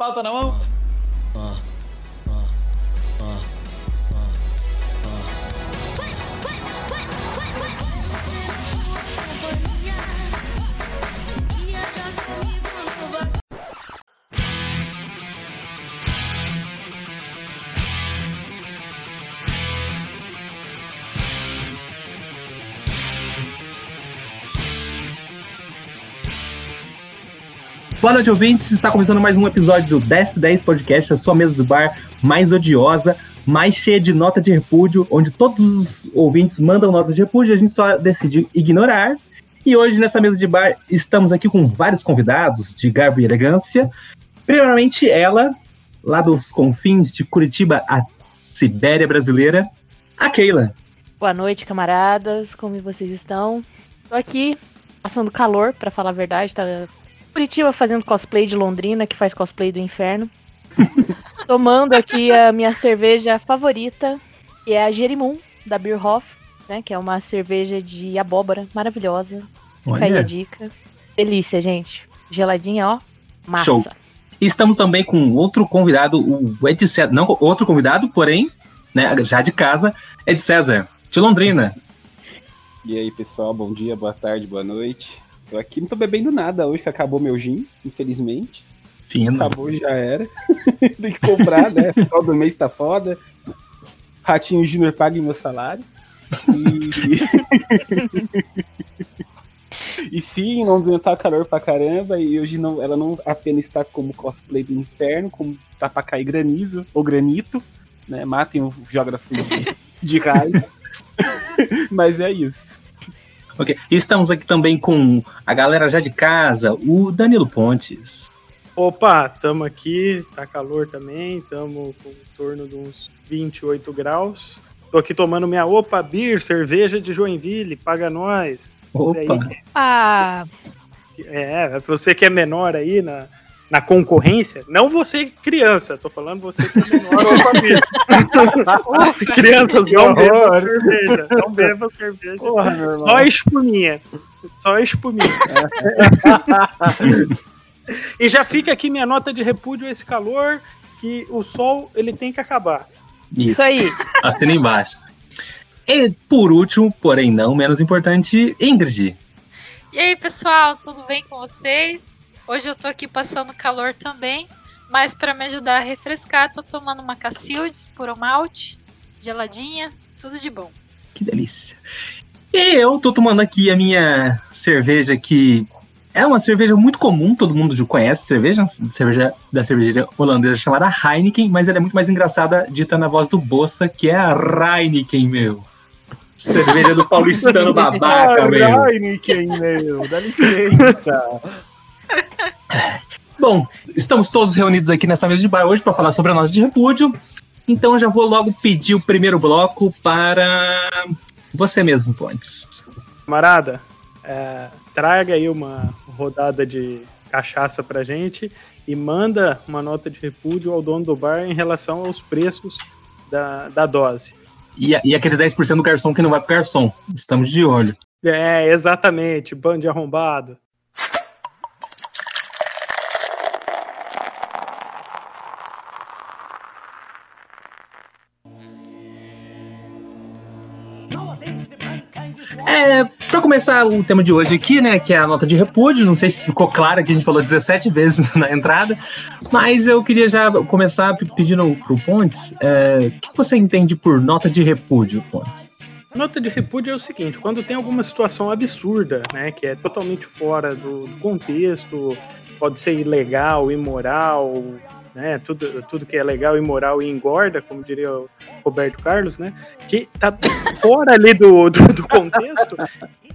Pauta na mão. Boa noite, ouvintes. Está começando mais um episódio do 1010 Podcast, a sua mesa do bar mais odiosa, mais cheia de nota de repúdio, onde todos os ouvintes mandam notas de repúdio e a gente só decide ignorar. E hoje, nessa mesa de bar, estamos aqui com vários convidados de garbo e elegância. Primeiramente, ela, lá dos confins de Curitiba, a Sibéria brasileira, a Keila. Boa noite, camaradas. Como vocês estão? Tô aqui passando calor, para falar a verdade, tá Curitiba fazendo cosplay de Londrina, que faz cosplay do inferno. Tomando aqui a minha cerveja favorita, que é a Jerimum, da Bierhoff, né? Que é uma cerveja de abóbora maravilhosa. Fica aí a dica. Delícia, gente. Geladinha, ó. Massa. Show. E estamos também com outro convidado, o Ed César. Não, outro convidado, porém, né, já de casa, Ed César, de Londrina. E aí, pessoal, bom dia, boa tarde, boa noite. Tô aqui não tô bebendo nada hoje, que acabou meu gin, infelizmente. Fino. Acabou já era. Tem que comprar, né? Final do mês tá foda. Ratinho Júnior paga meu salário. E... e sim, não tá calor pra caramba. E hoje não, ela não apenas está como cosplay do inferno, como tá pra cair granizo ou granito. Né? Matem o geógrafo de, de raio. Mas é isso. Ok. E estamos aqui também com a galera já de casa, o Danilo Pontes. Opa, estamos aqui, tá calor também, estamos com em torno de uns 28 graus. Tô aqui tomando minha Opa Beer, cerveja de Joinville, paga nós. Opa! Aí, ah! É, você que é menor aí na, na concorrência, não você criança, tô falando você que é menor ou família. Crianças não bebam cerveja, não bebam cerveja. Porra, só a espuminha. Só a espuminha. e já fica aqui minha nota de repúdio a esse calor, que o sol ele tem que acabar. Isso, Isso aí. Assina embaixo. E por último, porém não menos importante, Ingrid. E aí, pessoal, tudo bem com vocês? Hoje eu tô aqui passando calor também, mas para me ajudar a refrescar, tô tomando uma Cacildes puro malte, geladinha, tudo de bom. Que delícia. E eu tô tomando aqui a minha cerveja que é uma cerveja muito comum, todo mundo já conhece cerveja, cerveja da cervejaria holandesa chamada Heineken, mas ela é muito mais engraçada dita na voz do Bosta, que é a Heineken, meu. Cerveja do paulistano babaca, meu. Heineken, meu, dá licença. Bom, estamos todos reunidos aqui nessa mesa de bar hoje para falar sobre a nota de repúdio. Então eu já vou logo pedir o primeiro bloco para você mesmo, Pontes. Camarada, é, traga aí uma rodada de cachaça pra gente e manda uma nota de repúdio ao dono do bar em relação aos preços da, da dose. E, e aqueles 10% do garçom que não vai pro garçom. Estamos de olho. É, exatamente, bando de arrombado. Começar o tema de hoje aqui, né, que é a nota de repúdio, não sei se ficou claro que a gente falou 17 vezes na entrada, mas eu queria já começar pedindo pro Pontes, é, o que você entende por nota de repúdio, Pontes? Nota de repúdio é o seguinte, quando tem alguma situação absurda, né, que é totalmente fora do contexto, pode ser ilegal, imoral, né? Tudo, tudo que é legal, imoral e engorda, como diria o Roberto Carlos, né? Que tá fora ali do, do, do contexto.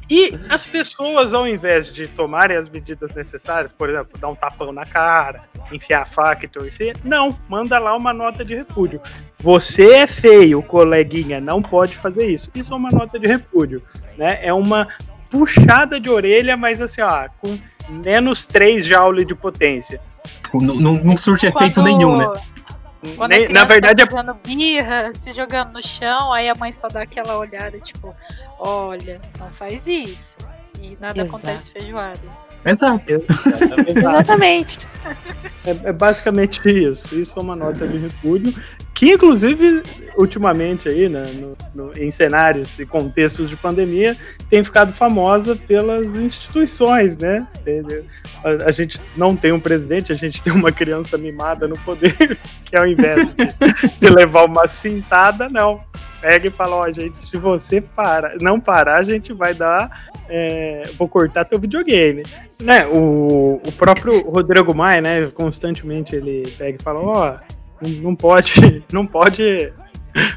E as pessoas, ao invés de tomarem as medidas necessárias, por exemplo, dar um tapão na cara, enfiar a faca e torcer, não, manda lá uma nota de repúdio. Você é feio, coleguinha, não pode fazer isso. Isso é uma nota de repúdio, né? É uma puxada de orelha, mas assim, ó, com menos 3 joules de potência. Tipo, não, não, não surte Quando... efeito nenhum, né? Nem, na verdade tá fazendo birra, se jogando no chão, aí a mãe só dá aquela olhada, tipo, olha, não faz isso. E nada Exato. acontece feijoada. Exato. Exatamente. É, é basicamente isso. Isso é uma nota de repúdio. Que, inclusive, ultimamente aí, né, no- no- em cenários e contextos de pandemia, tem ficado famosa pelas instituições, né? A, a gente não tem um presidente, a gente tem uma criança mimada no poder, que ao invés de, de levar uma cintada, não. Pega e fala, ó, gente, se você para, não parar, a gente vai dar. é, vou cortar teu videogame. Né, o, o próprio Rodrigo Maia, né, constantemente ele pega e fala, ó, não, não pode, não pode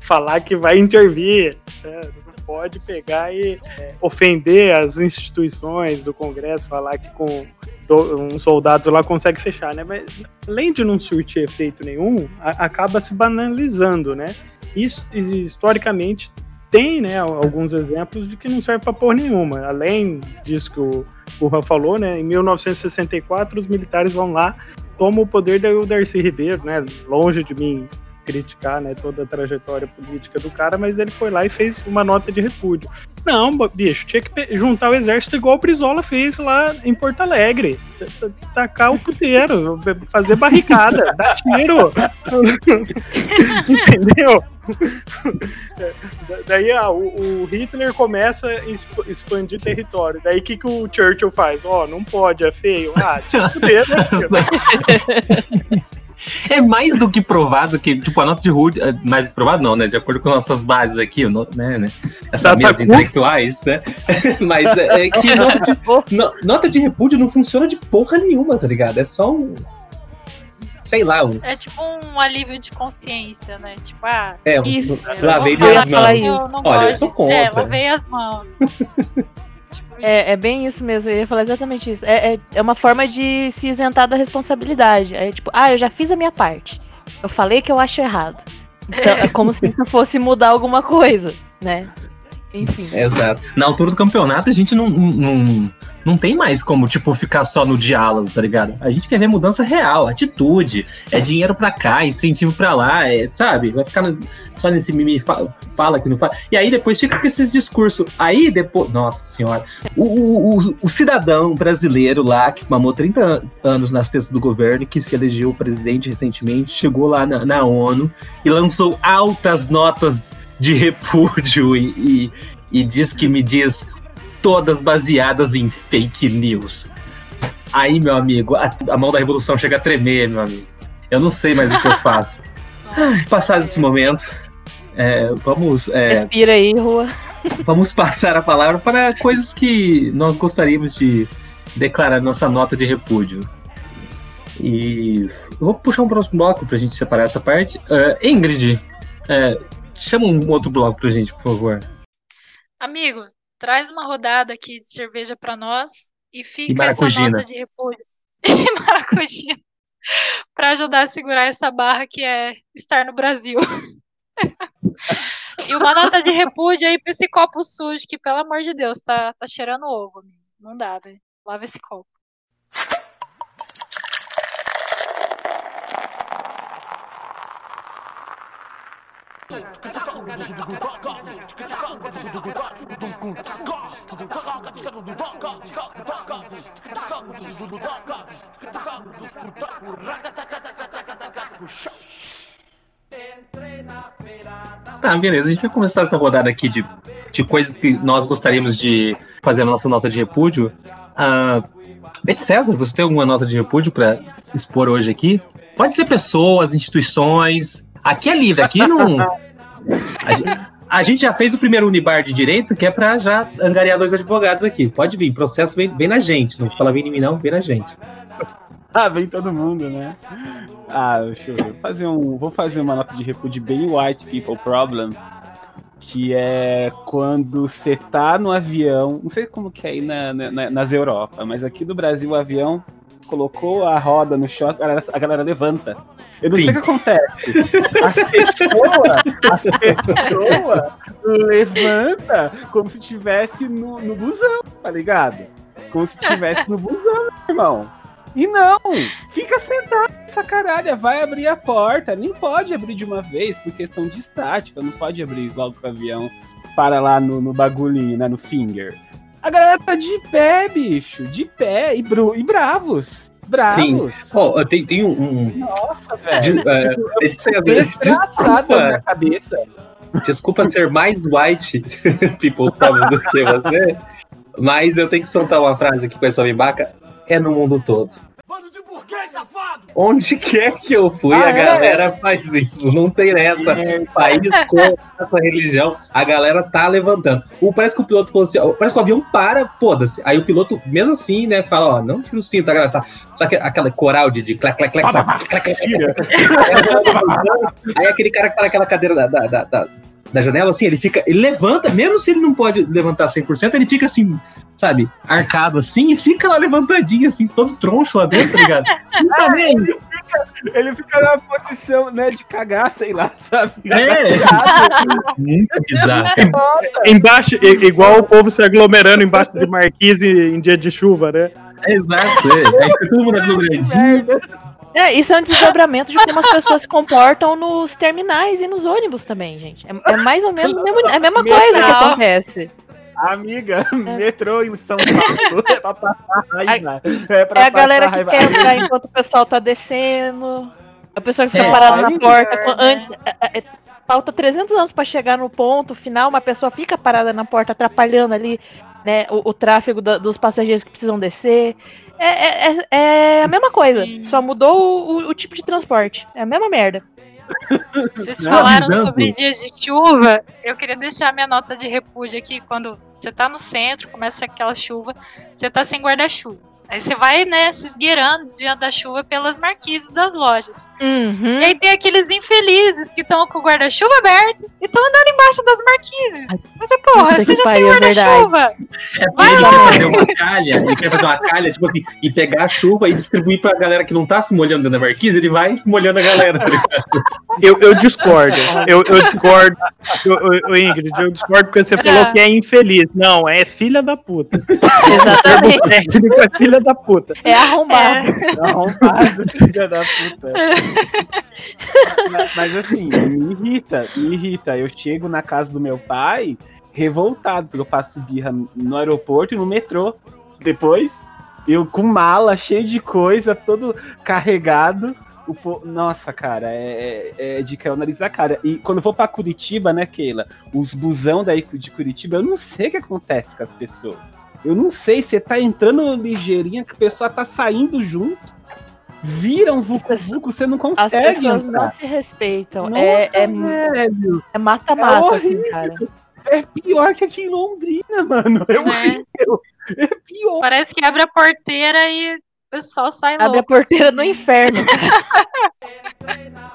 falar que vai intervir, né, não pode pegar e é, ofender as instituições do Congresso, falar que com uns soldados lá consegue fechar, né, mas além de não surtir efeito nenhum, a- acaba se banalizando, né, isso historicamente tem, né, alguns exemplos de que não serve pra porra nenhuma, além disso que o o falou, né? Em 1964, os militares vão lá, tomam o poder do Darcy Ribeiro, né? Longe de mim criticar, né, toda a trajetória política do cara, mas ele foi lá e fez uma nota de repúdio. Não, bicho, tinha que juntar o exército igual o Brizola fez lá em Porto Alegre. Tacar o puteiro, fazer barricada, dar tiro. Entendeu? Da- Daí ah, o, o Hitler começa a exp- expandir território. Daí o que, que o Churchill faz? Ó, não pode, é feio. Ah, tira o filho? É mais do que provado que, tipo, a nota de repúdio. é Mais do que provado, não, né? De acordo com nossas bases aqui, o no- né, né? Essa Tá- mesa tá intelectuais, né? Mas é, é que nota de, no- nota de repúdio não funciona de porra nenhuma, tá ligado? É só um. Sei lá, um. É tipo um alívio de consciência, né? Tipo, ah, É, Isso, lavei minhas mãos. eu Olha, eu sou. É, contra. lavei as mãos. É, é bem isso mesmo, eu ia falar exatamente isso. É, é, é uma forma de se isentar da responsabilidade. É tipo, ah, eu já fiz a minha parte. Eu falei que eu acho errado. Então, é como se isso fosse mudar alguma coisa, né? Enfim. Exato. Na altura do campeonato, a gente não, não, não tem mais como, tipo, ficar só no diálogo, tá ligado? A gente quer ver mudança real, atitude, é dinheiro pra cá, incentivo pra lá, é, sabe? Vai ficar só nesse mimi fa- fala que não fala. E aí depois fica com esses discursos. Aí depois. Nossa senhora. O, o, o- o cidadão brasileiro lá, que mamou 30 an- anos nas testas do governo, que se elegeu presidente recentemente, chegou lá na, na ONU e lançou altas notas de repúdio e, e, e diz que me diz todas baseadas em fake news. Aí, meu amigo, a, a mão da revolução chega a tremer, meu amigo. Eu não sei mais o que eu faço. Ai, passado esse momento, é, vamos, é, Respira aí, rua. vamos passar a palavra para coisas que nós gostaríamos de declarar nossa nota de repúdio. E vou puxar um próximo bloco para a gente separar essa parte. Ah, Ingrid, é, chama um outro bloco pra gente, por favor. Amigo, traz uma rodada aqui de cerveja pra nós e fica E essa nota de repúdio. E maracujina. pra ajudar a segurar essa barra que é estar no Brasil. e uma nota de repúdio aí pra esse copo sujo, que pelo amor de Deus, tá, tá cheirando ovo. amigo. Não dá, velho. Lava esse copo. Tá, beleza. A gente vai começar essa rodada aqui de, de coisas que nós gostaríamos de fazer na nossa nota de repúdio. Ah, Bete César, você tem alguma nota de repúdio pra expor hoje aqui? Pode ser pessoas, instituições. Aqui é livre, aqui não. A gente, a gente já fez o primeiro Unibar de Direito, que é pra já angariar dois advogados aqui. Pode vir, processo vem, vem na gente. Não fala vem em mim, não, vem na gente. Ah, vem todo mundo, né? Ah, deixa eu ver. fazer um. Vou fazer uma nota de repúdio bem white people problem. Que é quando você tá no avião. Não sei como que é aí na, na- nas Europa, mas aqui no Brasil o avião colocou a roda no choque, a galera, a galera levanta. Eu não Sim. sei o que acontece. As pessoas, as pessoas levanta como se estivesse no, no busão, tá ligado? Como se estivesse no busão, irmão. E não! Fica sentado essa caralha, vai abrir a porta. Nem pode abrir de uma vez por questão de estática, não pode abrir logo com o avião para lá no, no bagulhinho, né? No finger. A galera tá de pé, bicho. De pé e, bru e bravos. Bravos. Ó, tem, tem um. Nossa, de- velho. é, é- Desgraçado na minha desculpa, cabeça. desculpa ser mais white people sabe, do que você, mas eu tenho que soltar uma frase aqui com essa baca. É no mundo todo. Onde quer que eu fui, Ah, a é? galera faz isso. Não tem essa. país com essa religião, a galera tá levantando. O, parece que o piloto falou assim, ó, parece que o avião para, foda-se. Aí o piloto, mesmo assim, né, fala, ó, não tira o cinto, a galera tá. Só que aquela coral de, de clac, clac, clac, sabe? Clac, clac, clac, clac. Aí aquele cara que tá naquela cadeira da, da, da, da- da janela, assim, ele fica, ele levanta, mesmo se ele não pode levantar 100%, ele fica assim, sabe, arcado assim, e fica lá levantadinho, assim, todo troncho lá dentro, tá ligado? Não tá nem. Ele fica na posição, né, de cagar, sei lá, sabe? É. Muito bizarro. Embaixo, igual o povo se aglomerando embaixo de marquise em dia de chuva, né? É exato, é. Aí fica todo mundo aglomeradinho. É, isso é um desdobramento de como as pessoas se comportam nos terminais e nos ônibus também, gente. É, é mais ou menos é a mesma coisa que Metal. acontece. Amiga, metrô em São Paulo é pra passar raiva. É, pra É a galera que quer enquanto o pessoal tá descendo. A pessoa que fica É, parada na porta. né? com- antes- é, é, é, falta 300 anos pra chegar no ponto final, uma pessoa fica parada na porta, atrapalhando ali né, o, o tráfego da- dos passageiros que precisam descer. É, é- é- é a mesma coisa, Sim. só mudou o, o- tipo de transporte. É a mesma merda. Vocês falaram sobre dias de chuva. Eu queria deixar minha nota de repúdio aqui. Quando você tá no centro, começa aquela chuva, você tá sem guarda-chuva. Aí você vai, né, se esgueirando, desviando da chuva pelas marquises das lojas. Uhum. E aí tem aqueles infelizes que estão com o guarda-chuva aberto e estão andando embaixo das marquises. Mas é porra, puta você já pariu, tem é guarda-chuva. É porque ele quer fazer uma calha, ele quer fazer uma calha, tipo assim, e pegar a chuva e distribuir pra galera que não tá se molhando dentro da marquise, ele vai molhando a galera, tá ligado? Eu, eu discordo. Eu, eu discordo. Eu, eu- eu, Ingrid, eu discordo porque você Era- falou que é infeliz. Não, é filha da puta. Exatamente. É filha da puta. É arrombado. Arrombado, filha da puta. mas, mas assim, me irrita, me irrita. Eu chego na casa do meu pai revoltado, porque eu passo birra no aeroporto e no metrô. Depois, eu com mala, cheio de coisa, todo carregado. O po- Nossa, cara, é, é, é de cair o nariz da cara. E quando eu vou pra Curitiba, né, Keila? Os busão daí de Curitiba, eu não sei o que acontece com as pessoas. Eu não sei, você tá entrando ligeirinha que a pessoa tá saindo junto. Vira um vucu-vucu, você não As consegue pessoas não se respeitam. Nossa, é é- velho, é mata-mata, É assim, cara. é pior que aqui em Londrina, mano. É Né? horrível. É pior. Parece que abre a porteira e o pessoal sai Abre a louco. porteira do inferno.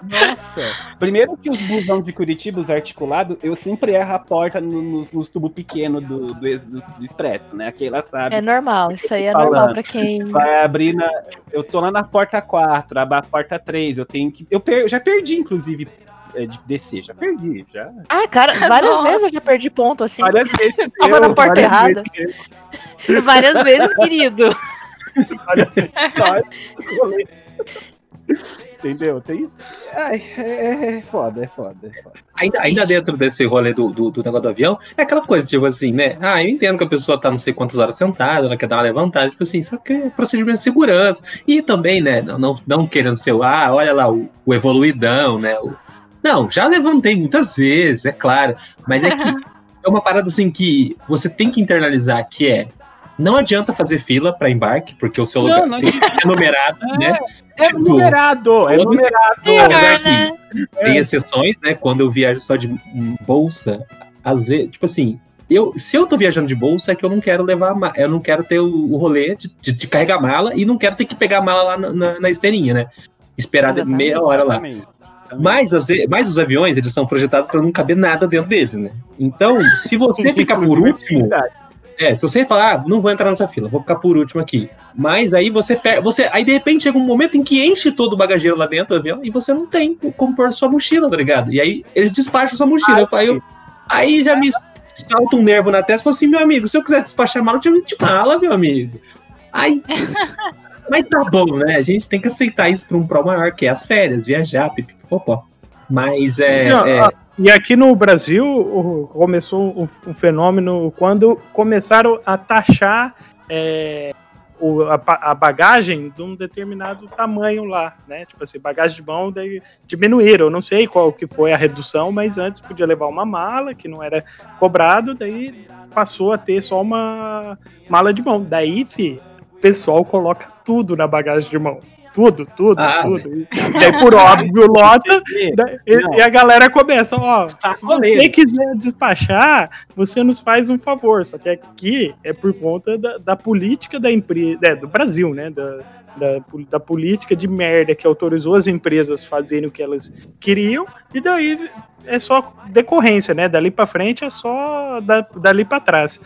Nossa. Primeiro que os busão de Curitiba, os articulados, eu sempre erro a porta no- nos, nos tubos pequenos do, do, do- do expresso, né? Aqui ela sabe. É normal, isso aí é Falando. normal pra quem. Vai abrir na. Eu tô lá na porta 4, abro a porta 3. Eu tenho que. Eu per- já perdi, inclusive, é, de descer. Já perdi. Já. Ah, cara, várias Nossa. vezes eu já perdi ponto, assim. Várias vezes. Tava eu, na porta várias errada. vezes Várias vezes, querido. eu- Entendeu? Tem isso. Ai, é, é foda, é foda, é foda. Ainda, ainda dentro desse rolê do, do, do negócio do avião, é aquela coisa, tipo assim, né? Ah, eu entendo que a pessoa tá não sei quantas horas sentada, ela quer dar uma levantada, tipo assim, só que é procedimento de segurança. E também, né, não, não, não querendo ser, o, ah, olha lá, o, o evoluidão, né? o- não, já levantei muitas vezes, é claro, mas é que é uma parada assim que você tem que internalizar, que é, não adianta fazer fila para embarque, porque o seu Não, lugar não tem ser numerado, né? É Tipo, numerado, é numerado. Que- né? Tem exceções, né? Quando eu viajo só de bolsa, às vezes, tipo assim, eu, se eu tô viajando de bolsa, é que eu não quero levar, ma- eu não quero ter o, o rolê de, de- de carregar mala e não quero ter que pegar a mala lá na, na, na esteirinha, né? Esperar Exatamente. meia hora lá. Mas, vezes, mas os aviões, eles são projetados para não caber nada dentro deles, né? Então, se você ficar por último, é, se você falar, ah, não vou entrar nessa fila, vou ficar por último aqui. Mas aí você pega, você, aí de repente chega um momento em que enche todo o bagageiro lá dentro do avião e você não tem como pôr sua mochila, tá ligado? E aí eles despacham sua mochila. aí, eu- aí já me salta um nervo na testa e falo assim, meu amigo, se eu quiser despachar mala, eu tinha de mala, meu amigo. Aí. Mas tá bom, né? A gente tem que aceitar isso pra um pró maior, que é as férias, viajar, pipipopó. Mas é. Não, é- ó, E aqui no Brasil começou um, fenômeno quando começaram a taxar é, a bagagem de um determinado tamanho lá, né? Tipo assim, bagagem de mão daí diminuíram. Eu não sei qual que foi a redução, mas antes podia levar uma mala que não era cobrado, daí passou a ter só uma mala de mão. Daí, fi, o pessoal coloca tudo na bagagem de mão. Tudo, tudo, Ah, tudo. E daí, por óbvio, lota. Da- E, e a galera começa, ó, se Sacoleiro. você quiser despachar, você nos faz um favor. Só que aqui é por conta da, da política da empresa, do Brasil, né? Da, da, da política de merda que autorizou as empresas fazerem o que elas queriam, e daí é só decorrência, né? Dali pra frente é só da, dali pra trás.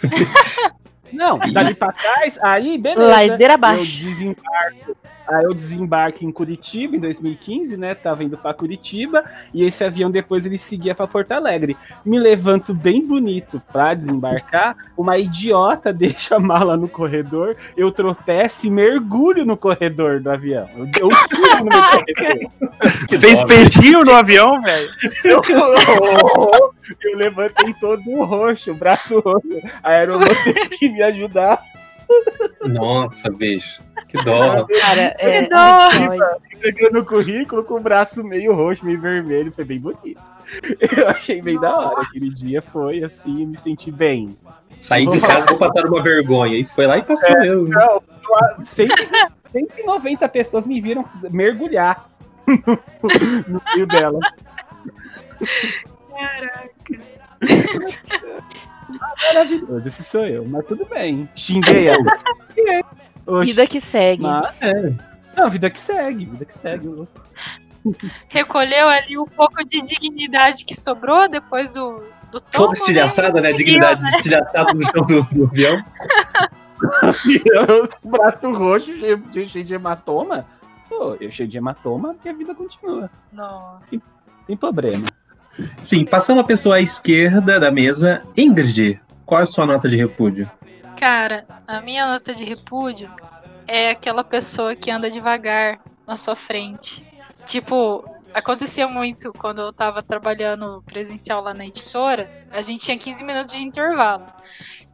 Não, dali pra trás, aí beleza. Ladeira Eu abaixo. desembarco, aí eu desembarco em Curitiba em 2015, né? Tava indo pra Curitiba e esse avião depois ele seguia pra Porto Alegre. Me levanto bem bonito pra desembarcar, uma idiota deixa a mala no corredor, eu tropeço e mergulho no corredor do avião. Eu, eu subo no meu corredor. Fez peitinho no avião, velho. Eu, eu levantei todo roxo, braço roxo. A aeromoça que me ajudar. Nossa, bicho. Que dó. Cara, é. Que dó. que ódio. Entregando o currículo com o braço meio roxo, meio vermelho. Foi bem bonito. Eu achei bem da hora. Aquele dia foi assim, me senti bem. Saí de casa vou passar uma vergonha. E foi lá e passou eu. né? Não, 190 pessoas me viram mergulhar no, no meio dela. Maravilhoso, esse sou eu, mas tudo bem. Xinguei ela. Vida que segue. mas é. Não, vida que segue, vida que segue. Recolheu ali um pouco de dignidade que sobrou depois do, do Toda estilhaçada, né? Seguiu, Dignidade estilhaçada no chão do, do avião. Eu, braço roxo, cheio, de- cheio de hematoma. Pô, eu cheio de hematoma e a vida continua. Não. Tem problema. Sim, passando a pessoa à esquerda da mesa, Ingrid, qual é a sua nota de repúdio? Cara, a minha nota de repúdio é aquela pessoa que anda devagar na sua frente. Tipo, acontecia muito quando eu tava trabalhando presencial lá na editora, a gente tinha 15 minutos de intervalo.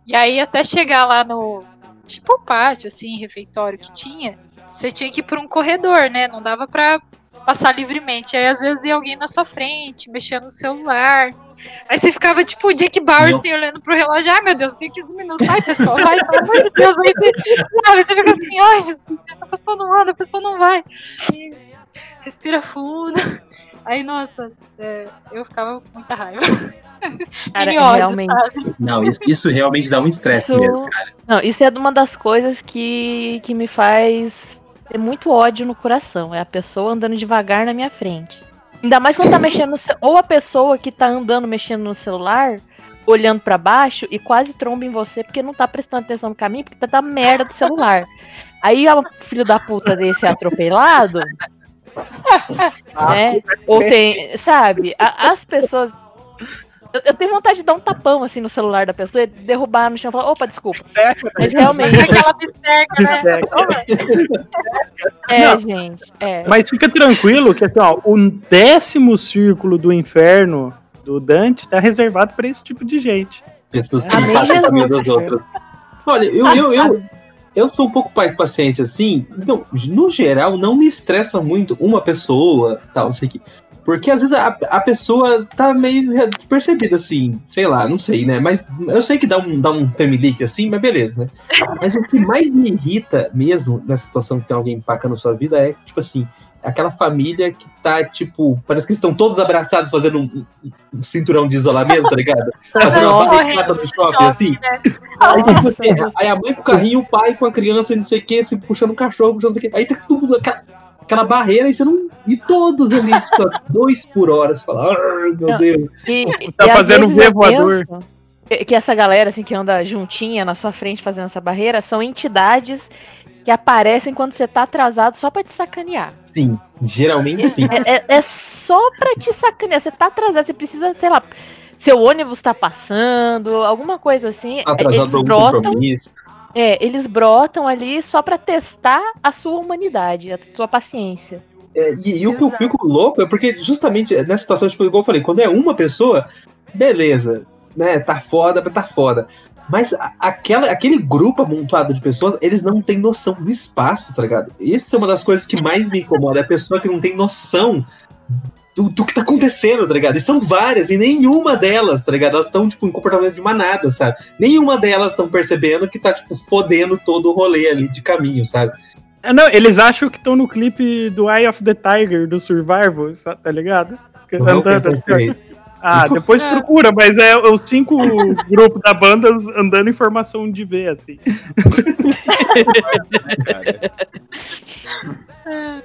E aí até chegar lá no tipo pátio assim, refeitório que tinha, você tinha que ir por um corredor, né? Não dava pra passar livremente. Aí às vezes ia alguém na sua frente, mexendo no celular. Aí você ficava tipo o Jack Bauer assim, olhando pro relógio. Ai meu Deus, tem 15 minutos. Vai, pessoal, vai, pelo amor de Deus. Aí você, sabe, você fica assim, ai Jesus, essa pessoa não anda, a pessoa não vai. E respira fundo. Aí, nossa, é, eu ficava com muita raiva. Cara, Mini ódio, realmente. sabe? Não, isso, isso realmente dá um estresse Isso- mesmo, cara. Não, isso é uma das coisas que, que me faz ter muito ódio no coração. É a pessoa andando devagar na minha frente. Ainda mais quando tá mexendo no ce- Ou a pessoa que tá andando mexendo no celular, olhando pra baixo e quase tromba em você porque não tá prestando atenção no caminho, porque tá da merda do celular. Aí o filho da puta desse é atropelado. né? Ou tem. Sabe? a- as pessoas. Eu, eu tenho vontade de dar um tapão assim no celular da pessoa e derrubar no chão e falar, opa, desculpa. Mas realmente, Aquela bisteca, né? Bisteca. é, Não. gente. É. Mas fica tranquilo que assim, ó, o décimo círculo do inferno do Dante tá reservado pra esse tipo de gente. Pessoas Amém, empatam com Jesus. das outras. Olha, eu, eu, eu, eu sou um pouco mais paciente assim. Então, no geral, não me estressa muito uma pessoa, tal, não sei o que. Porque às vezes a, a pessoa tá meio despercebida, assim, sei lá, não sei, né? Mas eu sei que dá um, dá um tremelique assim, mas beleza, né? Mas o que mais me irrita mesmo nessa situação que tem alguém empacando sua vida é, tipo assim, aquela família que tá, tipo, parece que estão todos abraçados fazendo um, um- cinturão de isolamento, tá ligado? Fazendo uma barricada do shopping, assim. Aí, tipo, assim, aí a mãe com o carrinho, o pai com a criança e não sei o que, se puxando o cachorro, puxando não sei o que. Aí tá tudo aquela, barreira e você não. E todos ali, tipo, dois por hora. Você fala, "Ai, meu Não. Deus. E, Tá e fazendo um voador. Que, essa galera assim que anda juntinha na sua frente fazendo essa barreira são entidades que aparecem quando você tá atrasado só pra te sacanear. Sim, geralmente sim. É, é- é só pra te sacanear. Você tá atrasado, você precisa, sei lá, seu ônibus tá passando, alguma coisa assim. Atrasado eles brotam, compromisso. É, eles brotam ali só pra testar a sua humanidade, a sua paciência. É, e, e o que eu fico louco é porque justamente nessa situação, tipo, igual eu falei, quando é uma pessoa, beleza, né? Tá foda, tá foda. Mas aquela, aquele grupo amontoado de pessoas, eles não têm noção do espaço, tá ligado? Isso é uma das coisas que mais me incomoda, é a pessoa que não tem noção do, do que tá acontecendo, tá ligado? E são várias, e nenhuma delas, tá ligado? Elas estão, tipo, em comportamento de manada, sabe? Nenhuma delas estão percebendo que tá, tipo, fodendo todo o rolê ali de caminho, sabe? É, não, eles acham que estão no clipe do Eye of the Tiger, do Survival, tá ligado? Andando assim, é. Ah, depois procura, mas é os cinco grupos da banda andando em formação de V, assim.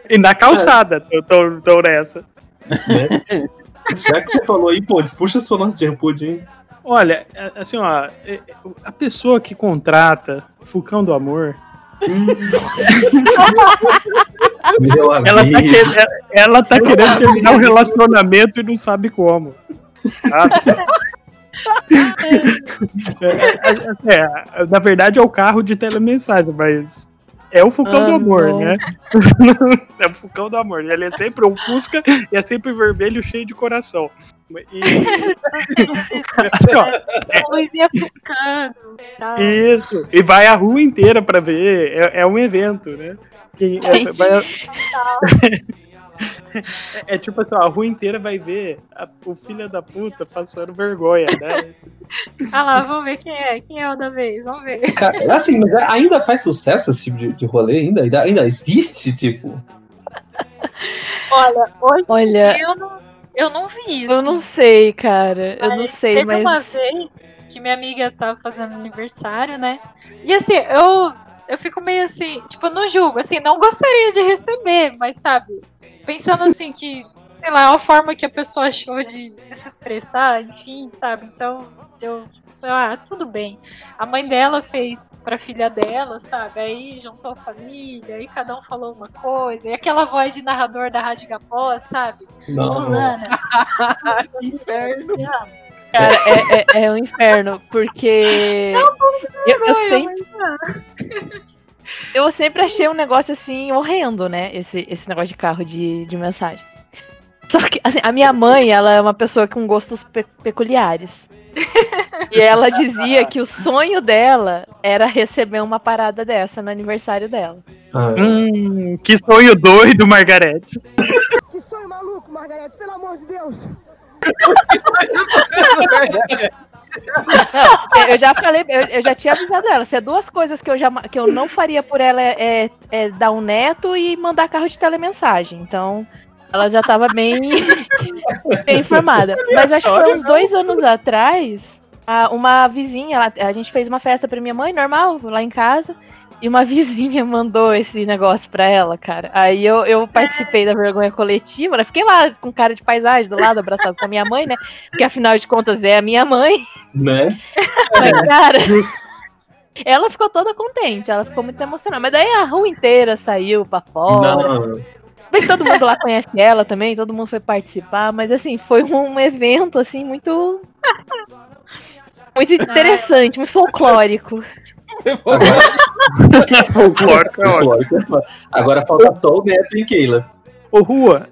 E na calçada, tô, tô nessa. Né? Já que você falou aí, pô, puxa sua nota de repúdio, hein? Olha, é- assim, ó, é- é- a pessoa que contrata Fulcão do Amor, ela tá, querendo, ela- ela tá querendo terminar o relacionamento e não sabe como. sabe? É, é, na verdade é o carro de telemensagem, mas é o Fulcão Ah, do Amor, não. né? é o Fulcão do Amor. Ele é sempre um Fusca e é sempre vermelho cheio de coração. E, assim, ó, A luzinha focando. Tá. Isso, e vai a rua inteira pra ver, é, é um evento, né? Quem- é, vai- É, é tipo assim, ó, a rua inteira vai ver a- o filho da puta passando vergonha, né? Ah lá, vamos ver quem é. Quem é o da vez? Vamos ver. Cara, assim, mas ainda faz sucesso esse tipo de, de rolê? Ainda, ainda, ainda existe, tipo? Olha, hoje Olha, dia eu não, eu não vi isso. eu não sei, cara. Eu não sei, Teve uma mas. vez que minha amiga tava fazendo aniversário, né? E assim, eu, eu fico meio assim, tipo, não julgo, assim, não gostaria de receber, mas sabe, pensando assim que, sei lá, é uma forma que a pessoa achou de, de se expressar, enfim, sabe? Então, eu. Ah, tudo bem. A mãe dela fez pra filha dela, sabe? Aí juntou a família, aí cada um falou uma coisa. E aquela voz de narrador da Rádio Gapó, sabe? Não. Fulana. Inferno. Cara, é, é, é um inferno, porque. Eu, eu sempre. Eu sempre achei um negócio assim horrendo, né? Esse, esse negócio de carro de, de mensagem. Só que, assim, a minha mãe, ela é uma pessoa com gostos pe- peculiares. E ela dizia que o sonho dela era receber uma parada dessa no aniversário dela. Ah, Hum, que sonho doido, Margarete. Que sonho maluco, Margarete, pelo amor de Deus! Eu já falei, eu, eu já tinha avisado ela. Se é duas coisas que eu, já, que eu não faria por ela é, é- é dar um neto e mandar carro de telemensagem. Então, ela já tava bem, bem informada. Mas eu acho que foi uns dois anos atrás, uma vizinha, a gente fez uma festa pra minha mãe, normal, lá em casa. E uma vizinha mandou esse negócio pra ela, cara. Aí eu, eu participei da vergonha coletiva, né? Fiquei lá com cara de paisagem do lado, abraçado com a minha mãe, né? Porque afinal de contas é a minha mãe. né? Mas, cara, ela ficou toda contente, ela ficou muito emocionada. Mas daí a rua inteira saiu pra fora. Não. Bem que todo mundo lá conhece ela também, todo mundo foi participar, mas assim, foi um evento assim muito. Muito interessante, muito folclórico. Folclórico é ótimo. Agora falta só o Neto e Keila. Ô, Rua.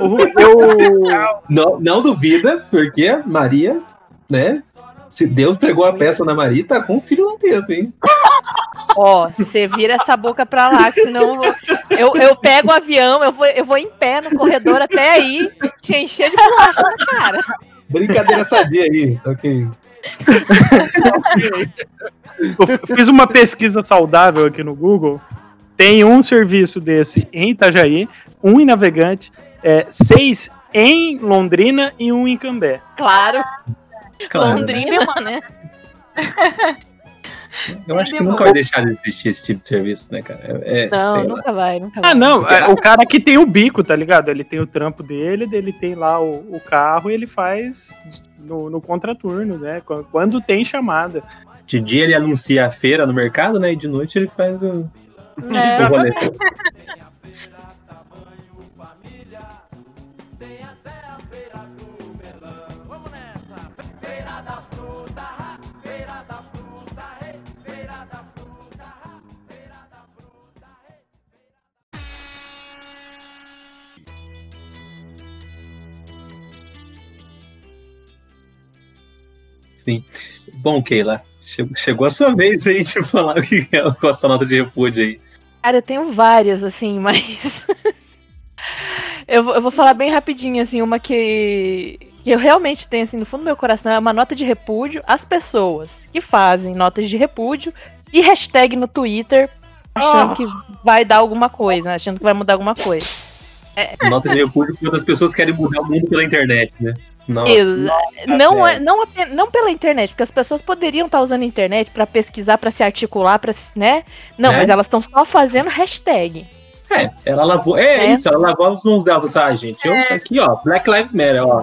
Ô, Rua, eu. Não, não duvida, porque Maria, né? Se Deus pregou a peça na Maria, tá com o filho lá dentro, hein? Ó, você vira essa boca pra lá, senão eu, vou- eu, eu pego o avião, eu vou, eu vou em pé no corredor até aí, te encher de bolacha na cara. Brincadeira sadia aí, ok. Eu fiz uma pesquisa saudável aqui no Google. Tem um serviço desse em Itajaí, um em Navegante, é, seis em Londrina e um em Cambé. Claro, Claro, né? Londrina, né? Eu acho que nunca vai deixar de existir esse tipo de serviço, né, cara? É, é, Não, nunca vai, nunca vai. Ah, não, é, o cara que tem o bico, tá ligado? Ele tem o trampo dele, ele tem lá o, o carro e ele faz no, no contraturno, né? Quando, quando tem chamada. De dia ele anuncia a feira no mercado, né? E de noite ele faz o, É. o rolê. Sim. Bom, Keila, che- chegou a sua vez aí de falar o que é qual a sua nota de repúdio aí. Cara, eu tenho várias, assim, mas. eu, vou- eu vou falar bem rapidinho, assim, uma que, que eu realmente tenho, assim, no fundo do meu coração, é uma nota de repúdio às pessoas que fazem notas de repúdio e hashtag no Twitter achando que vai dar alguma coisa, né, achando que vai mudar alguma coisa. Nota de repúdio quando as pessoas querem mudar o mundo pela internet, né? Exa- não, é. é, não, não pela internet, porque as pessoas poderiam estar usando a internet pra pesquisar, pra se articular, para, né? Não, Né? mas elas estão só fazendo hashtag. É, ela lavou. É, É. isso, ela lavou as mãos dela. Ah, gente, eu aqui, ó, Black Lives Matter, ó.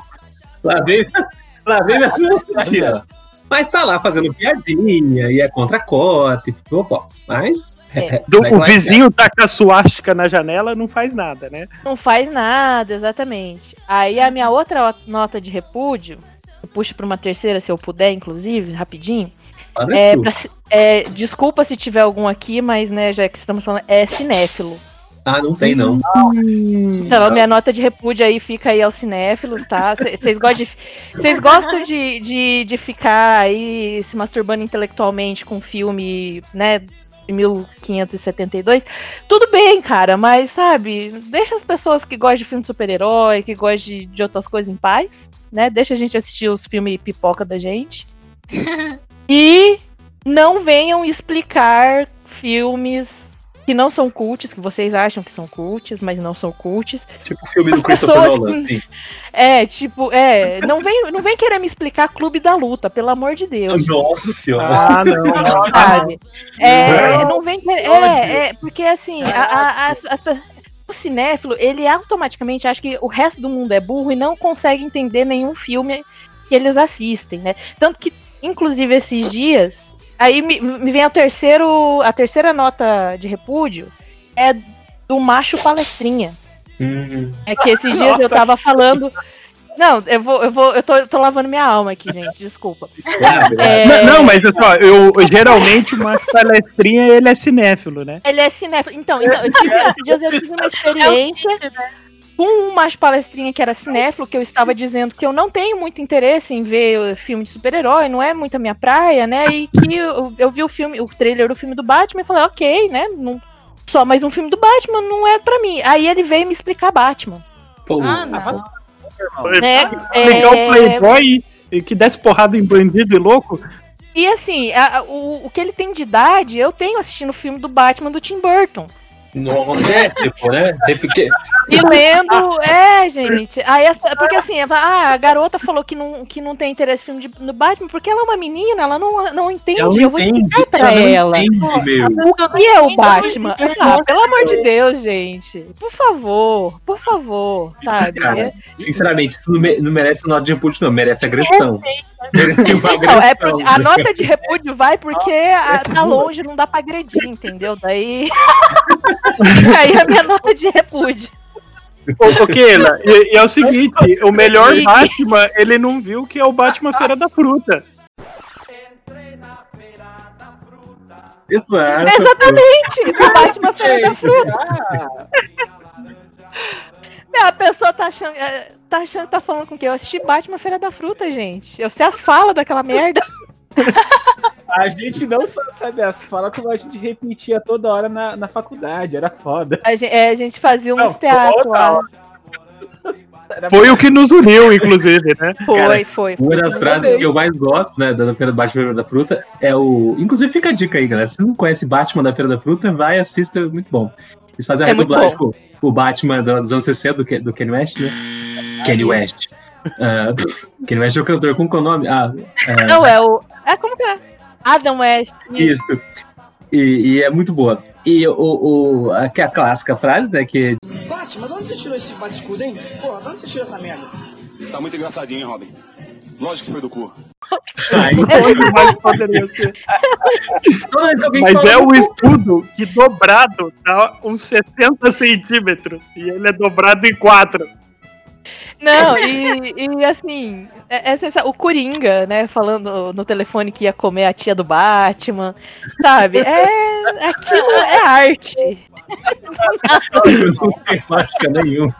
Lavei, lavei minhas mãos aqui, ó. Mas tá lá fazendo piadinha e é contra a cota e pô, Mas. É. Do- Black o Lives vizinho taca a suástica na janela, não faz nada, né? Não faz nada, exatamente. Aí a minha outra o- nota de repúdio, eu puxo pra uma terceira, se eu puder, inclusive, rapidinho. É, pra é, desculpa se tiver algum aqui, mas, né, já que estamos falando, é cinéfilo. Ah, não tem, não. Então, a minha nota de repúdio aí fica aí aos cinéfilos, tá? Vocês gostam, de, vocês gostam de, de, de ficar aí se masturbando intelectualmente com filme, né? De 1572. Tudo bem, cara, mas sabe, deixa as pessoas que gostam de filme de super-herói, que gostam de, de outras coisas em paz, né? Deixa a gente assistir os filmes pipoca da gente. e não venham explicar filmes que não são cults, que vocês acham que são cults, mas não são cults. Tipo o filme do As Christopher pessoas Nolan. que- assim. É, tipo, é, não vem, não vem querer me explicar Clube da Luta, pelo amor de Deus. Nossa senhora. Ah, não, não. Sabe? É, Não. não vem querer. É, é, porque assim, a- a- as- as pe- o cinéfilo, ele automaticamente acha que o resto do mundo é burro e não consegue entender nenhum filme que eles assistem, né? Tanto que, inclusive, esses dias, aí me, me vem a, terceiro, a terceira nota de repúdio, é do macho palestrinha. Hum, É que esses dias eu tava falando. Não, eu vou, eu vou, eu tô, eu tô lavando minha alma aqui, gente, desculpa. é, É, Não, não, mas olha só, eu geralmente o macho palestrinha ele é cinéfilo, né? Ele é cinéfilo. Então, então eu tive, esses dias eu tive uma experiência com um macho palestrinha que era cinéfilo, que eu estava dizendo que eu não tenho muito interesse em ver filme de super-herói, não é muito a minha praia, né? E que eu, eu vi o filme, o trailer do filme do Batman e falei, ok, né? Não, só mais um filme do Batman não é pra mim. Aí ele veio me explicar Batman. pô, Ah, não. Né? Legal É, playboy e que desce porrada em bandido e louco. E assim, a- o, o que ele tem de idade, eu tenho assistindo o filme do Batman do Tim Burton. Não é, tipo, né? E lendo, é, gente. Aí, essa- porque assim, ah, a garota falou que não, que não tem interesse em filme de, no Batman, porque ela é uma menina, ela não, não entende. Ela não eu vou entende, explicar pra ela ela. não entende. O que é o Batman? Ah, pelo amor de Deus, gente. Por favor, por favor, sabe? Cara, É- Sinceramente, isso não, me- não merece nota de repúdio, não. Merece agressão. Merece uma Então, é agressão. porque a nota de repúdio vai porque a- tá longe, não dá pra agredir, entendeu? Daí. Aí a minha nota de repúdio. Ô, ô Keila, e, e é o seguinte, o melhor Batman, ele não viu que é o Batman Feira da Fruta. Exato. Exatamente! O Batman Feira da Fruta. É, A pessoa tá achando, é, tá achando que tá falando com o quê? Eu assisti Batman Feira da Fruta, gente. Eu sei as falas daquela merda. A gente não só sabe as falas, como a gente repetia toda hora na, na faculdade, era foda. A gente, é, a gente fazia uns teatros lá. Foi o que nos uniu, inclusive, né? Foi, Cara, foi. Uma das frases que eu mais gosto, né, da Feira do Batman Feira da Fruta é o. Inclusive, fica a dica aí, galera. Se você não conhece Batman da Feira da Fruta, vai assista, é muito bom. Eles fazem a É muito redublagem com o Batman dos anos 60 do, do Kanye West, né? Kanye West. Ah, Kanye West é o cantor, como que é o nome? Ah, ah, Não, é o. É como que é? Adam West. Isso. E, e é muito boa. E o, o, a, que é a clássica frase, né? Que Batman, de onde você tirou esse bate-escudo, hein? Porra, de onde você tirou essa merda? Tá muito engraçadinho, hein, Robin? Lógico que foi do cu. alguém Mas é um cu, escudo que dobrado dá uns 60 centímetros. E ele é dobrado em 4. Não, e, e assim, é, é o Coringa, né, falando no telefone que ia comer a tia do Batman, sabe? É, aquilo é arte. não tem lógica nenhuma.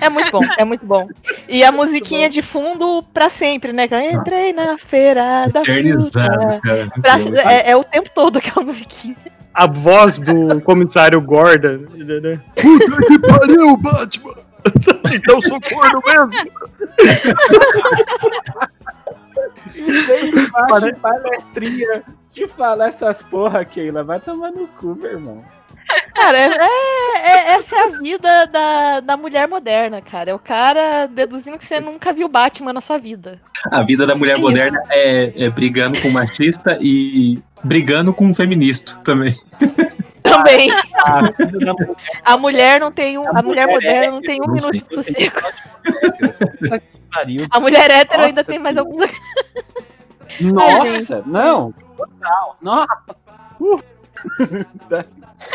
É muito bom, é muito bom. E a musiquinha de fundo pra sempre, né? Entrei na feira da fruta. Eternizado, cara. Pra- é, é o tempo todo aquela musiquinha. A voz do comissário Gordon. né? Puta que pariu, Batman! então sou corno mesmo! Vem embaixo, palestrinha. Te falar essas porra, Keila. Vai tomar no cu, meu irmão. Cara, é, é- é- essa é a vida da, da mulher moderna, cara. É o cara deduzindo que você nunca viu Batman na sua vida. A vida da mulher É moderna é, é brigando com o machista e brigando com o feminista também. Também. A mulher A mulher não tem um. A mulher mulher moderna não tem um não minuto de sossego. A mulher hétero ainda tem mais alguns. Nossa, não. Total. Nossa.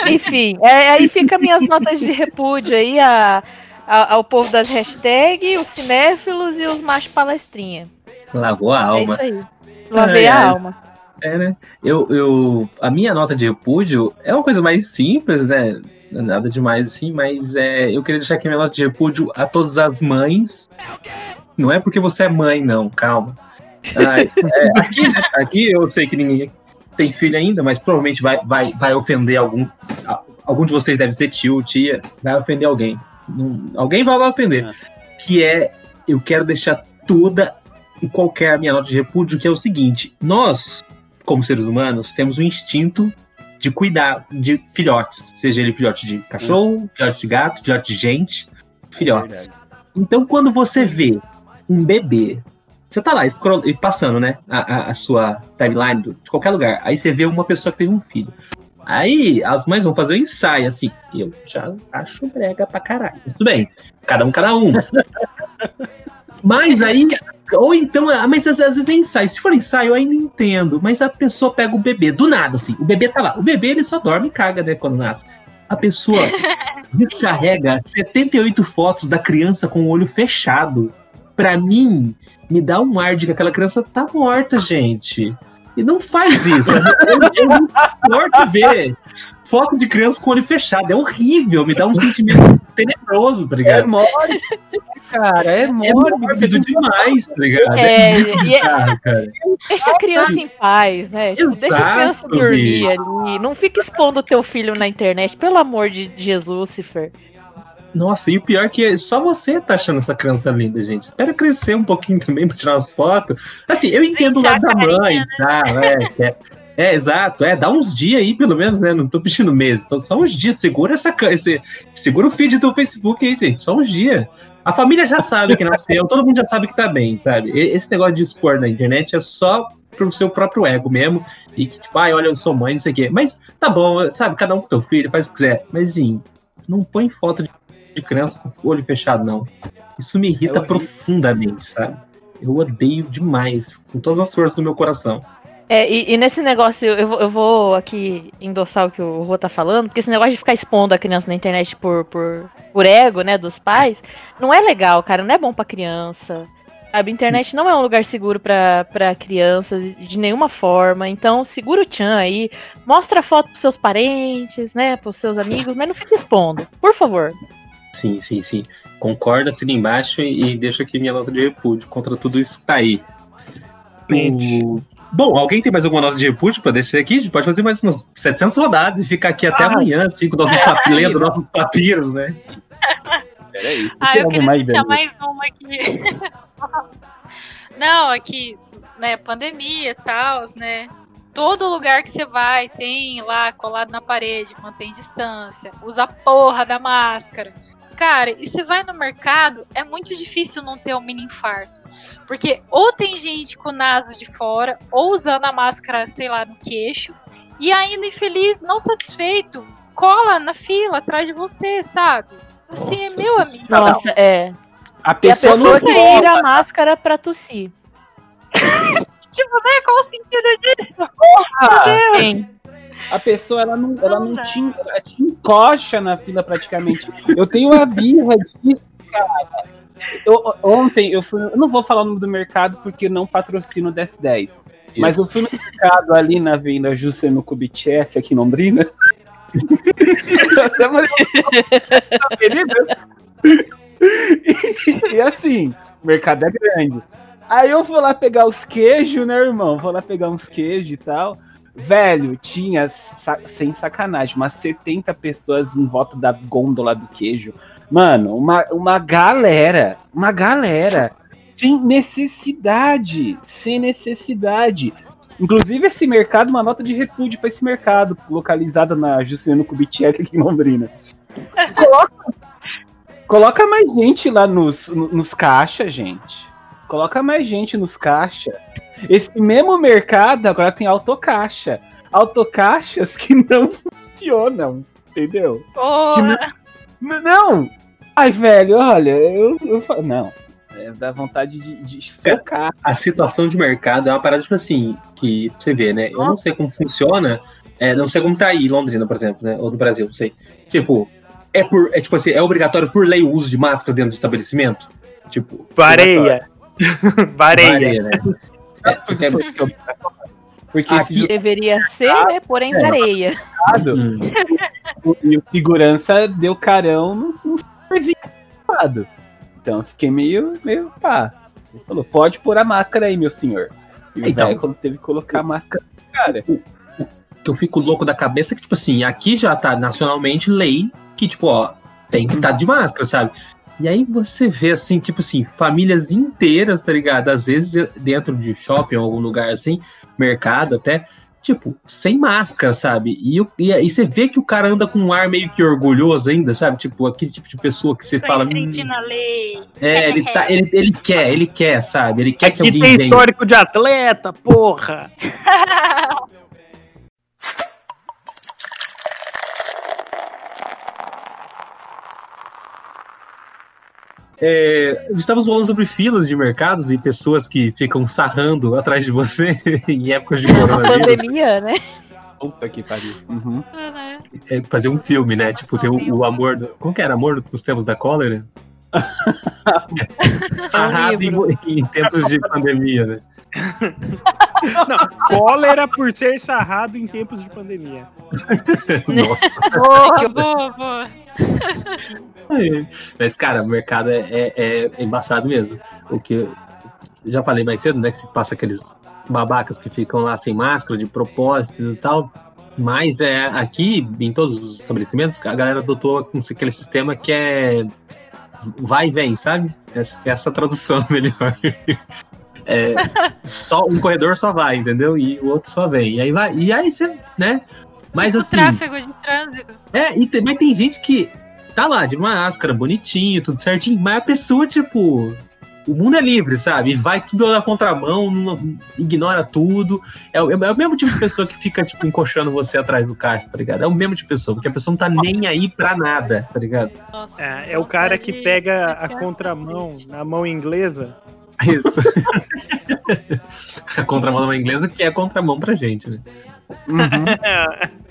Enfim, é, aí fica minhas notas de repúdio aí a, a- ao povo das hashtags, os cinéfilos e os machos palestrinha. Lavou a É alma. isso aí. Lavei Ai, a ai. alma. É, né? Eu, eu, a minha nota de repúdio é uma coisa mais simples, né? Nada demais assim, mas é, eu queria deixar aqui minha nota de repúdio a todas as mães. Não é porque você é mãe, não, calma. Ai, é, aqui, né, aqui eu sei que ninguém tem filho ainda, mas provavelmente vai, vai, vai ofender algum. Algum de vocês deve ser tio, tia, vai ofender alguém. Não- alguém vai ofender. Que é, eu quero deixar toda e qualquer minha nota de repúdio, que é o seguinte: nós, como seres humanos, temos o instinto de cuidar de filhotes, seja ele filhote de cachorro, filhote de gato, filhote de gente, filhotes. Então, quando você vê um bebê, você tá lá scroll, e passando, né, a, a- a sua timeline do- de qualquer lugar, aí você vê uma pessoa que tem um filho. Aí as mães vão fazer o ensaio, assim. Eu já acho brega pra caralho. Tudo bem. Cada um, cada um. Mas aí. Ou então, ah, mas às, às vezes nem ensaio. Se for ensaio, eu ainda entendo. Mas a pessoa pega o bebê, do nada, assim. O bebê tá lá. O bebê, ele só dorme e caga, né, quando nasce. A pessoa descarrega 78 fotos da criança com o olho fechado. Pra mim, me dá um ar de que aquela criança tá morta, gente. E não faz isso. Eu, eu não suporto ver foto de criança com o olho fechado. É horrível, me dá um sentimento tenebroso, tá É ligado? mórbido, cara. É É mórbido. mórbido demais, tá ligado? É, muito e é- bizarro, cara. deixa a criança em paz, né? Tipo, deixa a criança Exato, dormir bicho. ali. Não fica expondo o teu filho na internet, pelo amor de Jesus, Lucifer. Nossa, e o pior é que só você tá achando essa criança linda, gente. Espera crescer um pouquinho também pra tirar umas fotos. Assim, eu entendo o lado da mãe, tá? É, é, é, exato. É, dá uns dias aí, pelo menos, né? Não tô pedindo meses. Então, só uns dias. Segura essa esse, Segura o feed do Facebook aí, gente. Só uns dias. A família já sabe que nasceu, todo mundo já sabe que tá bem, sabe? Esse negócio de expor na internet é só pro seu próprio ego mesmo. E que, tipo, ai, olha, eu sou mãe, não sei o quê. Mas tá bom, sabe? Cada um com teu filho, faz o que quiser. Mas, assim, não põe foto de, de criança com o olho fechado, não. Isso me irrita É profundamente, sabe? Eu odeio demais, com todas as forças do meu coração. É, e, e nesse negócio, eu vou, eu vou aqui endossar o que o Rô tá falando, porque esse negócio de ficar expondo a criança na internet por, por, por ego, né, dos pais, não é legal, cara, não é bom pra criança. Sabe, a internet não é um lugar seguro pra pra crianças de nenhuma forma. Então, segura o tchan aí, mostra a foto pros seus parentes, né, pros seus amigos, mas não fica expondo, por favor. Sim, sim, sim. Concorda, assina embaixo e, e deixa aqui minha nota de repúdio contra tudo isso que tá aí. O- Bom, alguém tem mais alguma nota de repúdio pra deixar aqui? A gente pode fazer mais umas 700 rodadas e ficar aqui até Ah. amanhã, assim, com nossos papi- lendo nossos papiros, né? Peraí. Ah, eu queria mais deixar mais uma aqui. Não, aqui, né, pandemia e tal, né? Todo lugar que você vai tem lá colado na parede, mantém distância, usa a porra da máscara. Cara, e você vai no mercado, é muito difícil não ter um mini infarto. Porque ou tem gente com o naso de fora, ou usando a máscara, sei lá, no queixo, e ainda infeliz, não satisfeito, cola na fila atrás de você, sabe? Assim, é Nossa. meu amigo. Nossa, é. A E a pessoa, pessoa não volta. a máscara pra tossir. Tipo, né? Qual o sentido disso? Tem. A pessoa, ela não, ela não te, ela te encoxa na fila praticamente. Eu tenho a birra disso, cara. Eu- ontem eu fui. Eu não vou falar o nome do mercado porque não patrocino o 1010. Mas eu fui no mercado ali na venda Juscelino Kubitschek, aqui em Londrina. Eu até falei, "Tá feliz?" e assim, o mercado é grande. Aí eu vou lá pegar os queijos, né, irmão? Vou lá pegar uns queijos e tal. Velho, tinha, sa- sem sacanagem, umas 70 pessoas em volta da gôndola do queijo. Mano, uma, uma galera, uma galera, sem necessidade, sem necessidade. Inclusive, esse mercado, uma nota de repúdio para esse mercado, localizada na Juscelino Kubitschek aqui em Londrina. Coloca, coloca mais gente lá nos, no- nos caixas, gente. Coloca mais gente nos caixas. Esse mesmo mercado agora tem autocaixa. Autocaixas que não funcionam, entendeu? Porra. N- Não! Ai, velho, olha, eu, eu fa- Não. É, dá vontade de, de socar. A situação de mercado é uma parada, tipo assim, que você vê, né? Eu não sei como funciona, é, não sei como tá aí em Londrina, por exemplo, né? Ou no Brasil, não sei. Tipo, é por. É tipo assim, é obrigatório por lei o uso de máscara dentro do estabelecimento? Tipo. Vareia. Vareia. Vareia, né? É, porque é Porque Aqui- Deveria ser, né? Porém, É. areia. Hum. o, e o segurança deu carão no, no. Então eu fiquei meio, meio pá. Ele falou, pode pôr a máscara aí, meu senhor. E o Então. velho teve que colocar a máscara no cara. que eu fico louco da cabeça que, tipo assim, aqui já tá nacionalmente lei que, tipo, ó, tem que estar de máscara, sabe? E aí você vê, assim, tipo assim, famílias inteiras, tá ligado? Às vezes dentro de shopping ou algum lugar assim, mercado até, tipo, sem máscara, sabe? E, e aí você vê que o cara anda com um ar meio que orgulhoso ainda, sabe? Tipo, aquele tipo de pessoa que você Tô fala. "Hum, na lei. é, ele, tá, ele, ele quer, ele quer, sabe? Ele quer que Aqui alguém tem venha. histórico de atleta, porra. É, estávamos falando sobre filas de mercados e pessoas que ficam sarrando atrás de você em épocas de coronavírus. pandemia, né? Puta que pariu. Uhum. né? É fazer um filme, né? Tipo, ter o, o amor. Do, como que era? Amor dos tempos da cólera? Sarrado em, em tempos de pandemia, né? Cólera por ser sarrado em tempos de pandemia. Nossa. Boa, boa, boa. Mas, cara, o mercado é, é, é embaçado mesmo. O que já falei mais cedo, né? Que se passa aqueles babacas que ficam lá sem máscara, de propósito e tal. Mas é, aqui, em todos os estabelecimentos, a galera adotou aquele sistema que é vai e vem, sabe? Essa, essa tradução é melhor. É, só um corredor só vai, entendeu? E o outro só vem. E aí vai. E aí você, né? Mas tipo assim. tráfego de trânsito. É, e tem, mas tem gente que tá lá de máscara, bonitinho, tudo certinho, mas a pessoa, tipo, o mundo é livre, sabe? E vai tudo na contramão, não- ignora tudo. É, o- é o mesmo tipo de pessoa que fica, tipo, encoxando você atrás do caixa, tá ligado? É o mesmo tipo de pessoa, porque a pessoa não tá nem aí pra nada, tá ligado? Nossa, É, é o cara que pega a contramão na mão inglesa. Isso. a contramão da inglesa que é a contramão pra gente, né?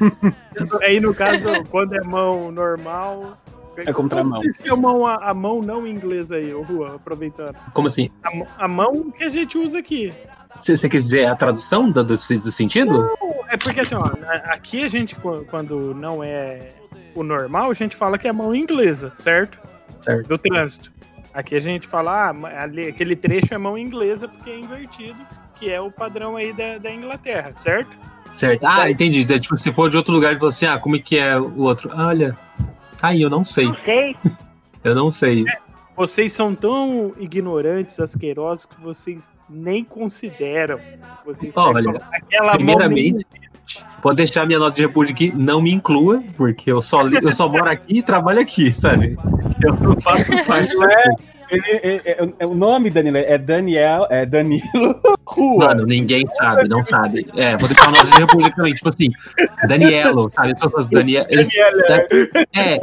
Aí no caso, quando é mão normal. É contramão. Como que a mão, a, a mão não inglesa aí, ô Rua, aproveitando. Como assim? A, mão- a mão que a gente usa aqui. Você quer dizer a tradução do, do, do sentido? É porque assim, ó, aqui a gente, qu- quando não é o normal, a gente fala que é mão inglesa, certo? Certo. Do trânsito. Aqui a gente fala, ah, aquele trecho é mão inglesa porque é invertido, que é o padrão aí da, da Inglaterra, certo? Certo. Ah, entendi. É, Tipo, se for de outro lugar, você, ah, como é que é o outro? Ah, Olha, tá aí, eu não sei. sei. Eu não sei. Vocês são tão ignorantes, asquerosos, que vocês nem consideram. Vocês Olha, primeiramente. Pode deixar minha nota de repúdio aqui, não me inclua, porque eu só, eu só moro aqui e trabalho aqui, sabe? Eu não faço parte Não é? Ele, é- é- é- o nome, Danilo, é Daniel, é Danilo Rua. Mano, ninguém sabe, não sabe. É, vou deixar uma nota de repúdio também, tipo assim, Danielo, sabe? As pessoas Daniel. Eles, é,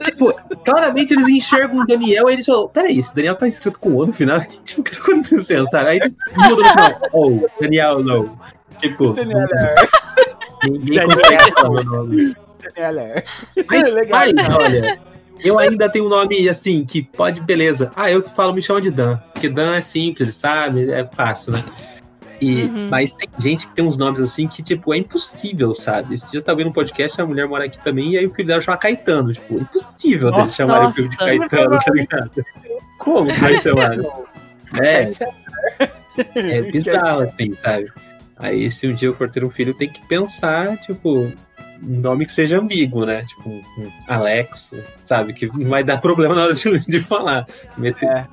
tipo, claramente eles enxergam o Daniel e eles falam: peraí, esse Daniel tá escrito com O no final, tipo, o que tá acontecendo, sabe? Aí eles mudam no final, oh, Daniel não. Tipo, Daniel, ninguém Daniel. consegue falar meu nome. Daniel. Mas, Legal. mas, olha, eu ainda tenho um nome assim, que pode, beleza. Ah, eu falo, me chama de Dan. Porque Dan é simples, sabe? É fácil, né? E, Uhum. Mas tem gente que tem uns nomes assim que, tipo, é impossível, sabe? Esse dia eu tava vendo um podcast, a mulher mora aqui também, e aí o filho dela chama Caetano. Tipo, impossível Nossa, chamarem o filho de nossa. Caetano, tá ligado? Como que vai chamar? É, é bizarro, assim, sabe? Aí, se um dia eu for ter um filho, tem que pensar, tipo, um nome que seja ambíguo, né? Tipo, um Alex, sabe? Que não vai dar problema na hora de, de falar. Meter, É.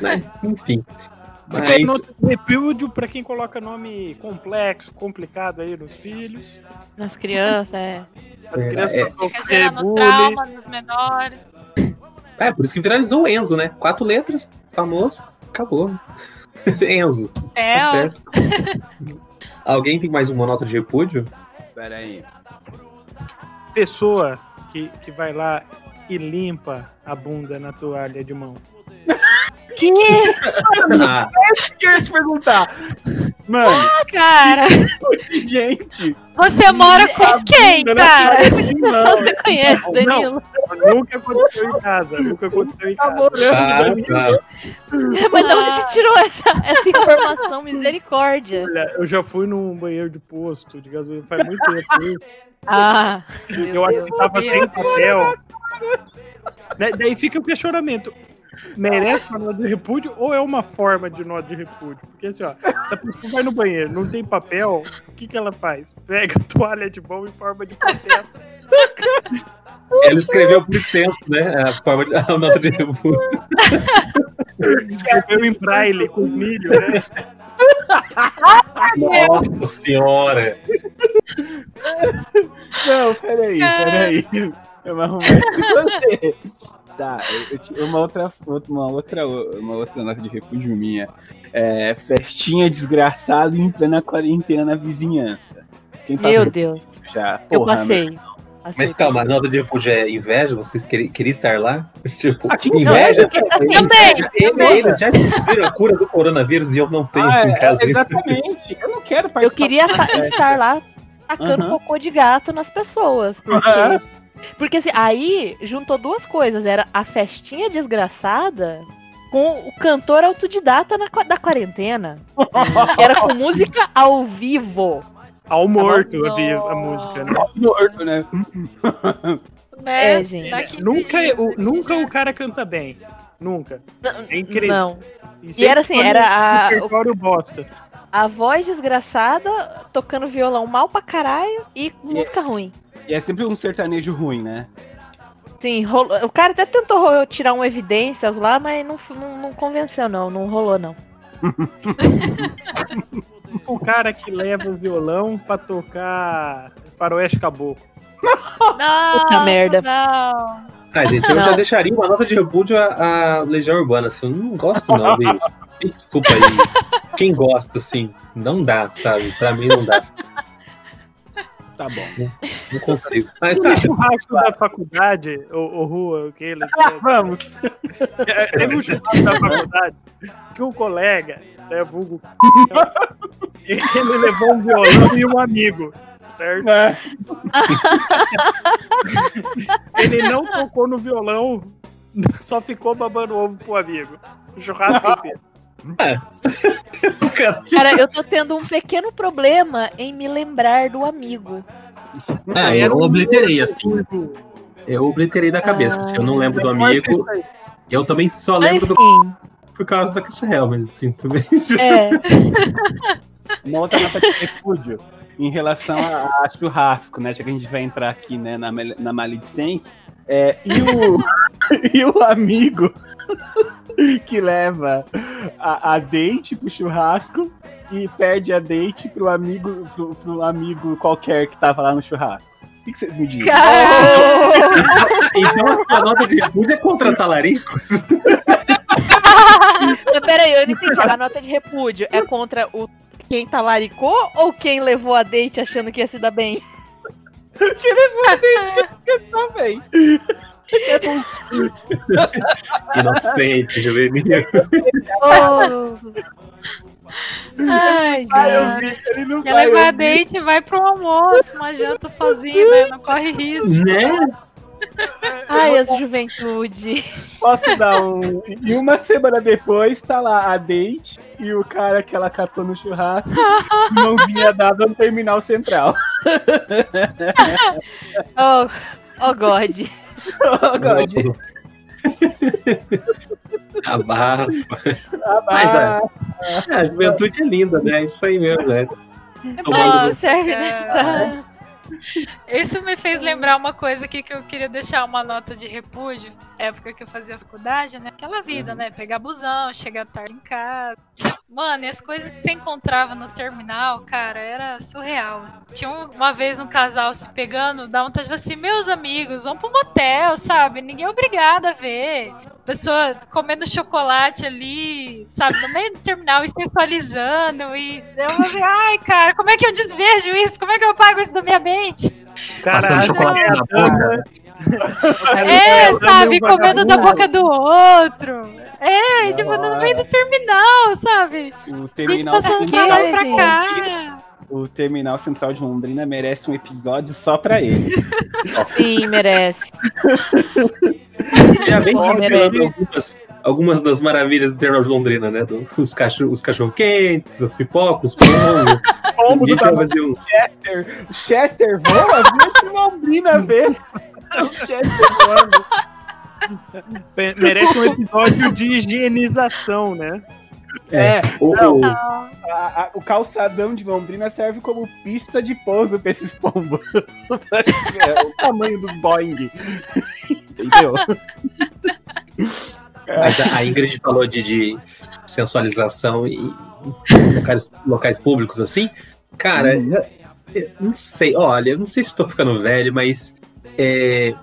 né? Enfim. Você Mas, nota de repúdio pra quem coloca nome complexo, complicado aí nos filhos. Nas crianças, é. As É, crianças é. passam sofrer gerando trauma nos menores. é, por isso que viralizou o Enzo, né? Quatro letras, famoso, acabou. Enzo, É, tá ó, certo. Alguém tem mais uma nota de repúdio? Pera aí. Pessoa que, que vai lá e limpa a bunda na toalha de mão. Ah, que eu ia te perguntar? Mano, Cara, gente. você mora com quem, cara? só mão. você conhece, Danilo. Nunca aconteceu em casa. Nunca aconteceu em Tá casa. morando, ah, tá. Mas de onde você tirou essa, essa informação? Misericórdia. Olha, eu já fui num banheiro de posto de gasolina faz muito tempo. Ah, Eu acho Deus. que tava sem papel. Da- Daí fica o questionamento. Merece uma nota de repúdio ou é uma forma de nota de repúdio? Porque assim, ó, se a pessoa vai no banheiro, não tem papel, o que, que ela faz? Pega a toalha de mão em forma de papel. Ele escreveu por extenso, né? A forma de, a nota de repúdio. Escreveu em braille com milho, né? Nossa senhora! Não, peraí, peraí. Eu vou arrumar isso com você. Tá, eu, eu tinha uma outra, uma outra, uma outra nota de repúdio minha. É, festinha desgraçada em plena quarentena na vizinhança. Quem passou Meu Deus. já? Eu Porra, passei. Mas calma, a nota de repúdio é inveja? Vocês queriam, queriam estar lá? Tipo, Ah, que inveja? Também. Eles já descobriram a cura do coronavírus e eu não tenho Ah, aqui em é, casa. exatamente. Eu não quero Eu participar. queria ta- estar lá tacando Aham. cocô de gato nas pessoas. Porque, Aham. porque assim, aí juntou duas coisas. Era a festinha desgraçada com o cantor autodidata na, da quarentena. Era com música ao vivo. Ao morto vi a música, né? morto, né? né? É, gente. Tá aqui Nunca, o, nunca já. o cara canta bem. Nunca. Não, É incrível. Não. sempre era assim, era o a- repertório bosta. A voz desgraçada tocando violão mal pra caralho e música ruim. E é sempre um sertanejo ruim, né? Sim, rolou- o cara até tentou tirar um evidências lá, mas não, não, não convenceu, não. Não rolou, não. O cara que leva o violão pra tocar faroeste caboclo. Nossa, merda. Não. Ah, gente, eu Não. já deixaria uma nota de repúdio à, à Legião Urbana. Assim, eu não gosto, não. Me Desculpa aí. Quem gosta, assim, não dá, sabe? Pra mim não dá. Tá bom. Não consigo. Mas tá, churrasco da faculdade, o, o Rua, aquele. Vamos. Teve um churrasco da faculdade que o colega, né, vulgo, ele levou um violão e um amigo, certo? É. Ele não tocou no violão, só ficou babando ovo pro amigo. O churrasco inteiro. cara, Cara, eu tô tendo um pequeno problema em me lembrar do amigo. Ah, eu obliterei, assim. Eu obliterei da cabeça. assim, eu não lembro do amigo. Eu também só lembro do Enfim, por causa da Caixa Real, mas assim, também. é. Uma outra nota de repúdio em relação a, a churrasco, né? Já que a gente vai entrar aqui né, na, na maledicência. É, e, o, e o amigo que leva a, a date pro churrasco e perde a date pro amigo, pro, pro amigo qualquer que tava lá no churrasco. O que, vocês me dizem? Cara, Então a sua nota de repúdio é contra talaricos? Não, peraí, eu não entendi. A nota de repúdio é contra o quem talaricou ou quem levou a date achando que ia se dar bem? Também. Inocente, juvenil. Oh. Ai, Ah, eu gente. vi, ele não Quer vai. levar eu vi. date, vai pro almoço, uma janta sozinho, né? Não corre risco. Né? Ai, a juventude. Posso dar um. E uma semana depois tá lá a date e o cara que ela catou no churrasco, mãozinha dada no terminal central. Oh, oh God. Oh, God. Abafa. Ah, Mas, é, a juventude é linda, né? Isso aí mesmo, né? É serve, né? Isso me fez lembrar uma coisa aqui que eu queria deixar uma nota de repúdio. Época que eu fazia faculdade, né? Aquela vida, né? Pegar busão, chegar tarde em casa. Mano, e as coisas que você encontrava no terminal, cara, era surreal. Tinha um- uma vez um casal se pegando, dá de falar assim, meus amigos, vão pro motel, sabe? Ninguém é obrigado a ver. Pessoa comendo chocolate ali, sabe, no meio do terminal e sensualizando. E eu falei, ai, cara, como é que eu desvejo isso? Como é que eu apago isso da minha mente? Passando Caralho, chocolate na boca. É, sabe, comendo da boca do outro. É, tipo, no meio do terminal, sabe? O Gente terminal, passando pra lá e pra gente? cá. o terminal central de Londrina merece um episódio só pra ele. Sim, merece. Já vem merece. algumas, algumas das maravilhas do Terminal de Londrina, né? Do- os cachorro, os cachorro quentes, as pipocas, os pombos. Pombo do vai fazer um. Chester. O Chester voa, viu que Londrina vê. Pe- Merece um episódio de higienização, né? É, O, Não. o- Ah, a- a- o calçadão de Londrina serve como pista de pouso pra esses pombos. é, o tamanho dos Boeing. Entendeu? mas a a Ingrid falou de, de sensualização e locais, locais públicos assim. Cara, Uhum. eu- eu não sei. Olha, eu não sei se estou ficando velho, mas. É,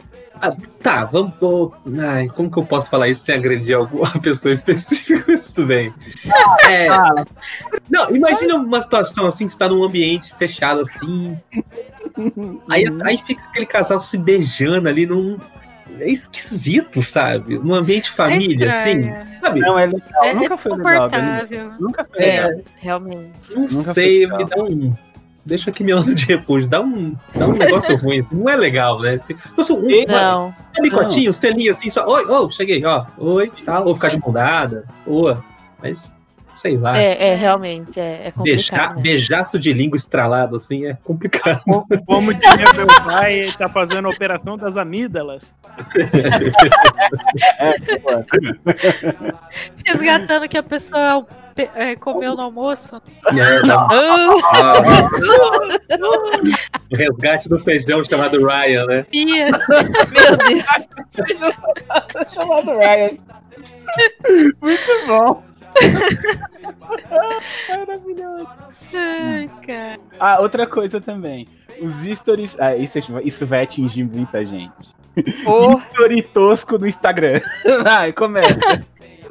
ah, tá, vamos. vou- ai, como que eu posso falar isso sem agredir alguma pessoa específica? Tudo bem. É, não, imagina uma situação assim, que você tá num ambiente fechado assim. Aí, aí fica aquele casal se beijando ali num. É esquisito, sabe? Num ambiente família, é assim. Sabe? Não, é legal. É, Nunca é foi legal. Nunca foi legal. É, realmente. Não Nunca sei, me dá um. Deixa aqui minha onda de repúdio, dá um, dá um negócio ruim. Não é legal, né? Se fosse um, um Não. bicotinho, um selinho assim, só. Oi, ô, cheguei, ó. Oi, tal. Ou ficar de mão dada. Ou, mas, sei lá. É, é realmente, é, é Beijar, complicado. né? beijaço de língua estralado, assim, é complicado. Como diria meu pai, tá fazendo a operação das amígdalas. Resgatando que a pessoa pe- é, comeu no almoço. É, dá- Ah, o resgate do feijão chamado Ryan, né? Ia. meu Deus. Chamado Ryan. Muito bom. Maravilhoso. Ai, cara. Ah, outra coisa também. Os stories. Ah, isso, isso vai atingir muita gente. Pô, Story tosco no Instagram. Vai, começa.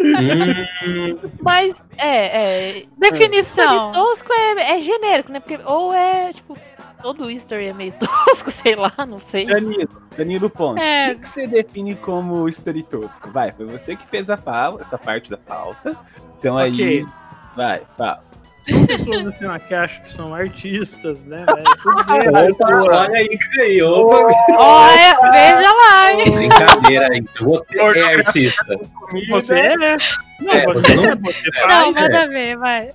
Mas é, é. Definição. Tosco é, é genérico, né? Porque, ou é, tipo, todo history é meio tosco, sei lá, não sei. Danilo, Danilo Ponte. É. O que, que você define como story tosco? Vai, foi você que fez a pauta, essa parte da pauta. Então aí. Ok. Vai, fala. São pessoas assim, ó, que acham que são artistas, né? velho? Tudo bem. opa, olha aí, aí, opa. Olha, veja lá, hein? Brincadeira aí. Você é artista. Você é? Não, É, você você não- é, você Não, manda ver, vai.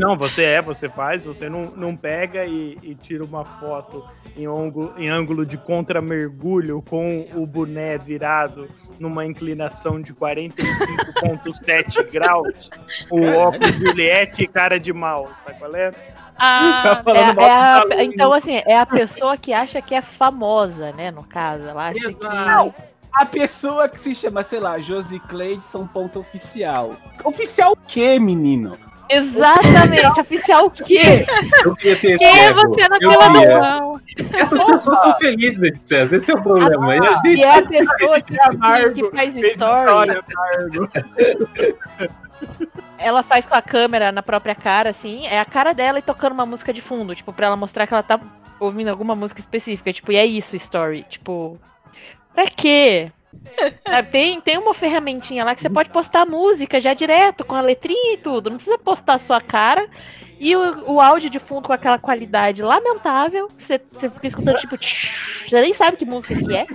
Não, você é, você faz, você não, não pega e, e tira uma foto em ângulo, em ângulo de contra-mergulho com o boné virado numa inclinação de 45,7 graus, o óculos Juliette e cara de mal, sabe qual é? Ah, É, Falando mal é a- então, assim, é a pessoa que acha que é famosa, né? No caso, ela acha que. Não, a pessoa que se chama, sei lá, Josi Cleidson ponto oficial. Oficial o quê, menino? Exatamente, oficial o quê? Eu queria ter quem é você na fila do pão? Essas pessoas são felizes, né, César? Esse é o problema. E a gente E é a pessoa que, Amargo, que, faz história, ela faz com a câmera na própria cara, assim, é a cara dela e tocando uma música de fundo, tipo, pra ela mostrar que ela tá ouvindo alguma música específica, tipo, e é isso, story, tipo, pra quê? Sabe, tem, tem uma ferramentinha lá que você pode postar música já direto, com a letrinha e tudo, não precisa postar a sua cara E o, o áudio de fundo com aquela qualidade lamentável. Você, você fica escutando, tipo, tch, você nem sabe que música que é.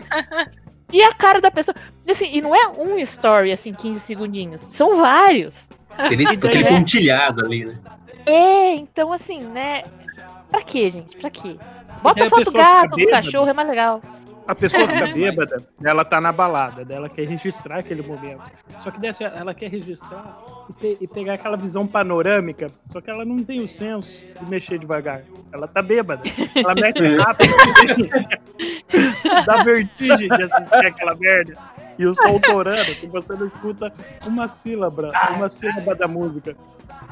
E a cara da pessoa. E, Assim, e não é um story, assim, 15 segundinhos. São vários. Aquele, E daí aquele é? pontilhado ali, né? É, então assim, né? Pra quê, gente? Pra quê? Bota a foto gato, do cachorro, é mais legal. A pessoa fica bêbada, ela tá na balada, ela quer registrar aquele momento. Só que dessa, ela quer registrar e, pe- e pegar aquela visão panorâmica, só que ela não tem o senso de mexer devagar. Ela tá bêbada. Ela mete rápido. Dá vertigem de assistir aquela merda. E o som torando, que você não escuta uma sílaba, uma sílaba da música.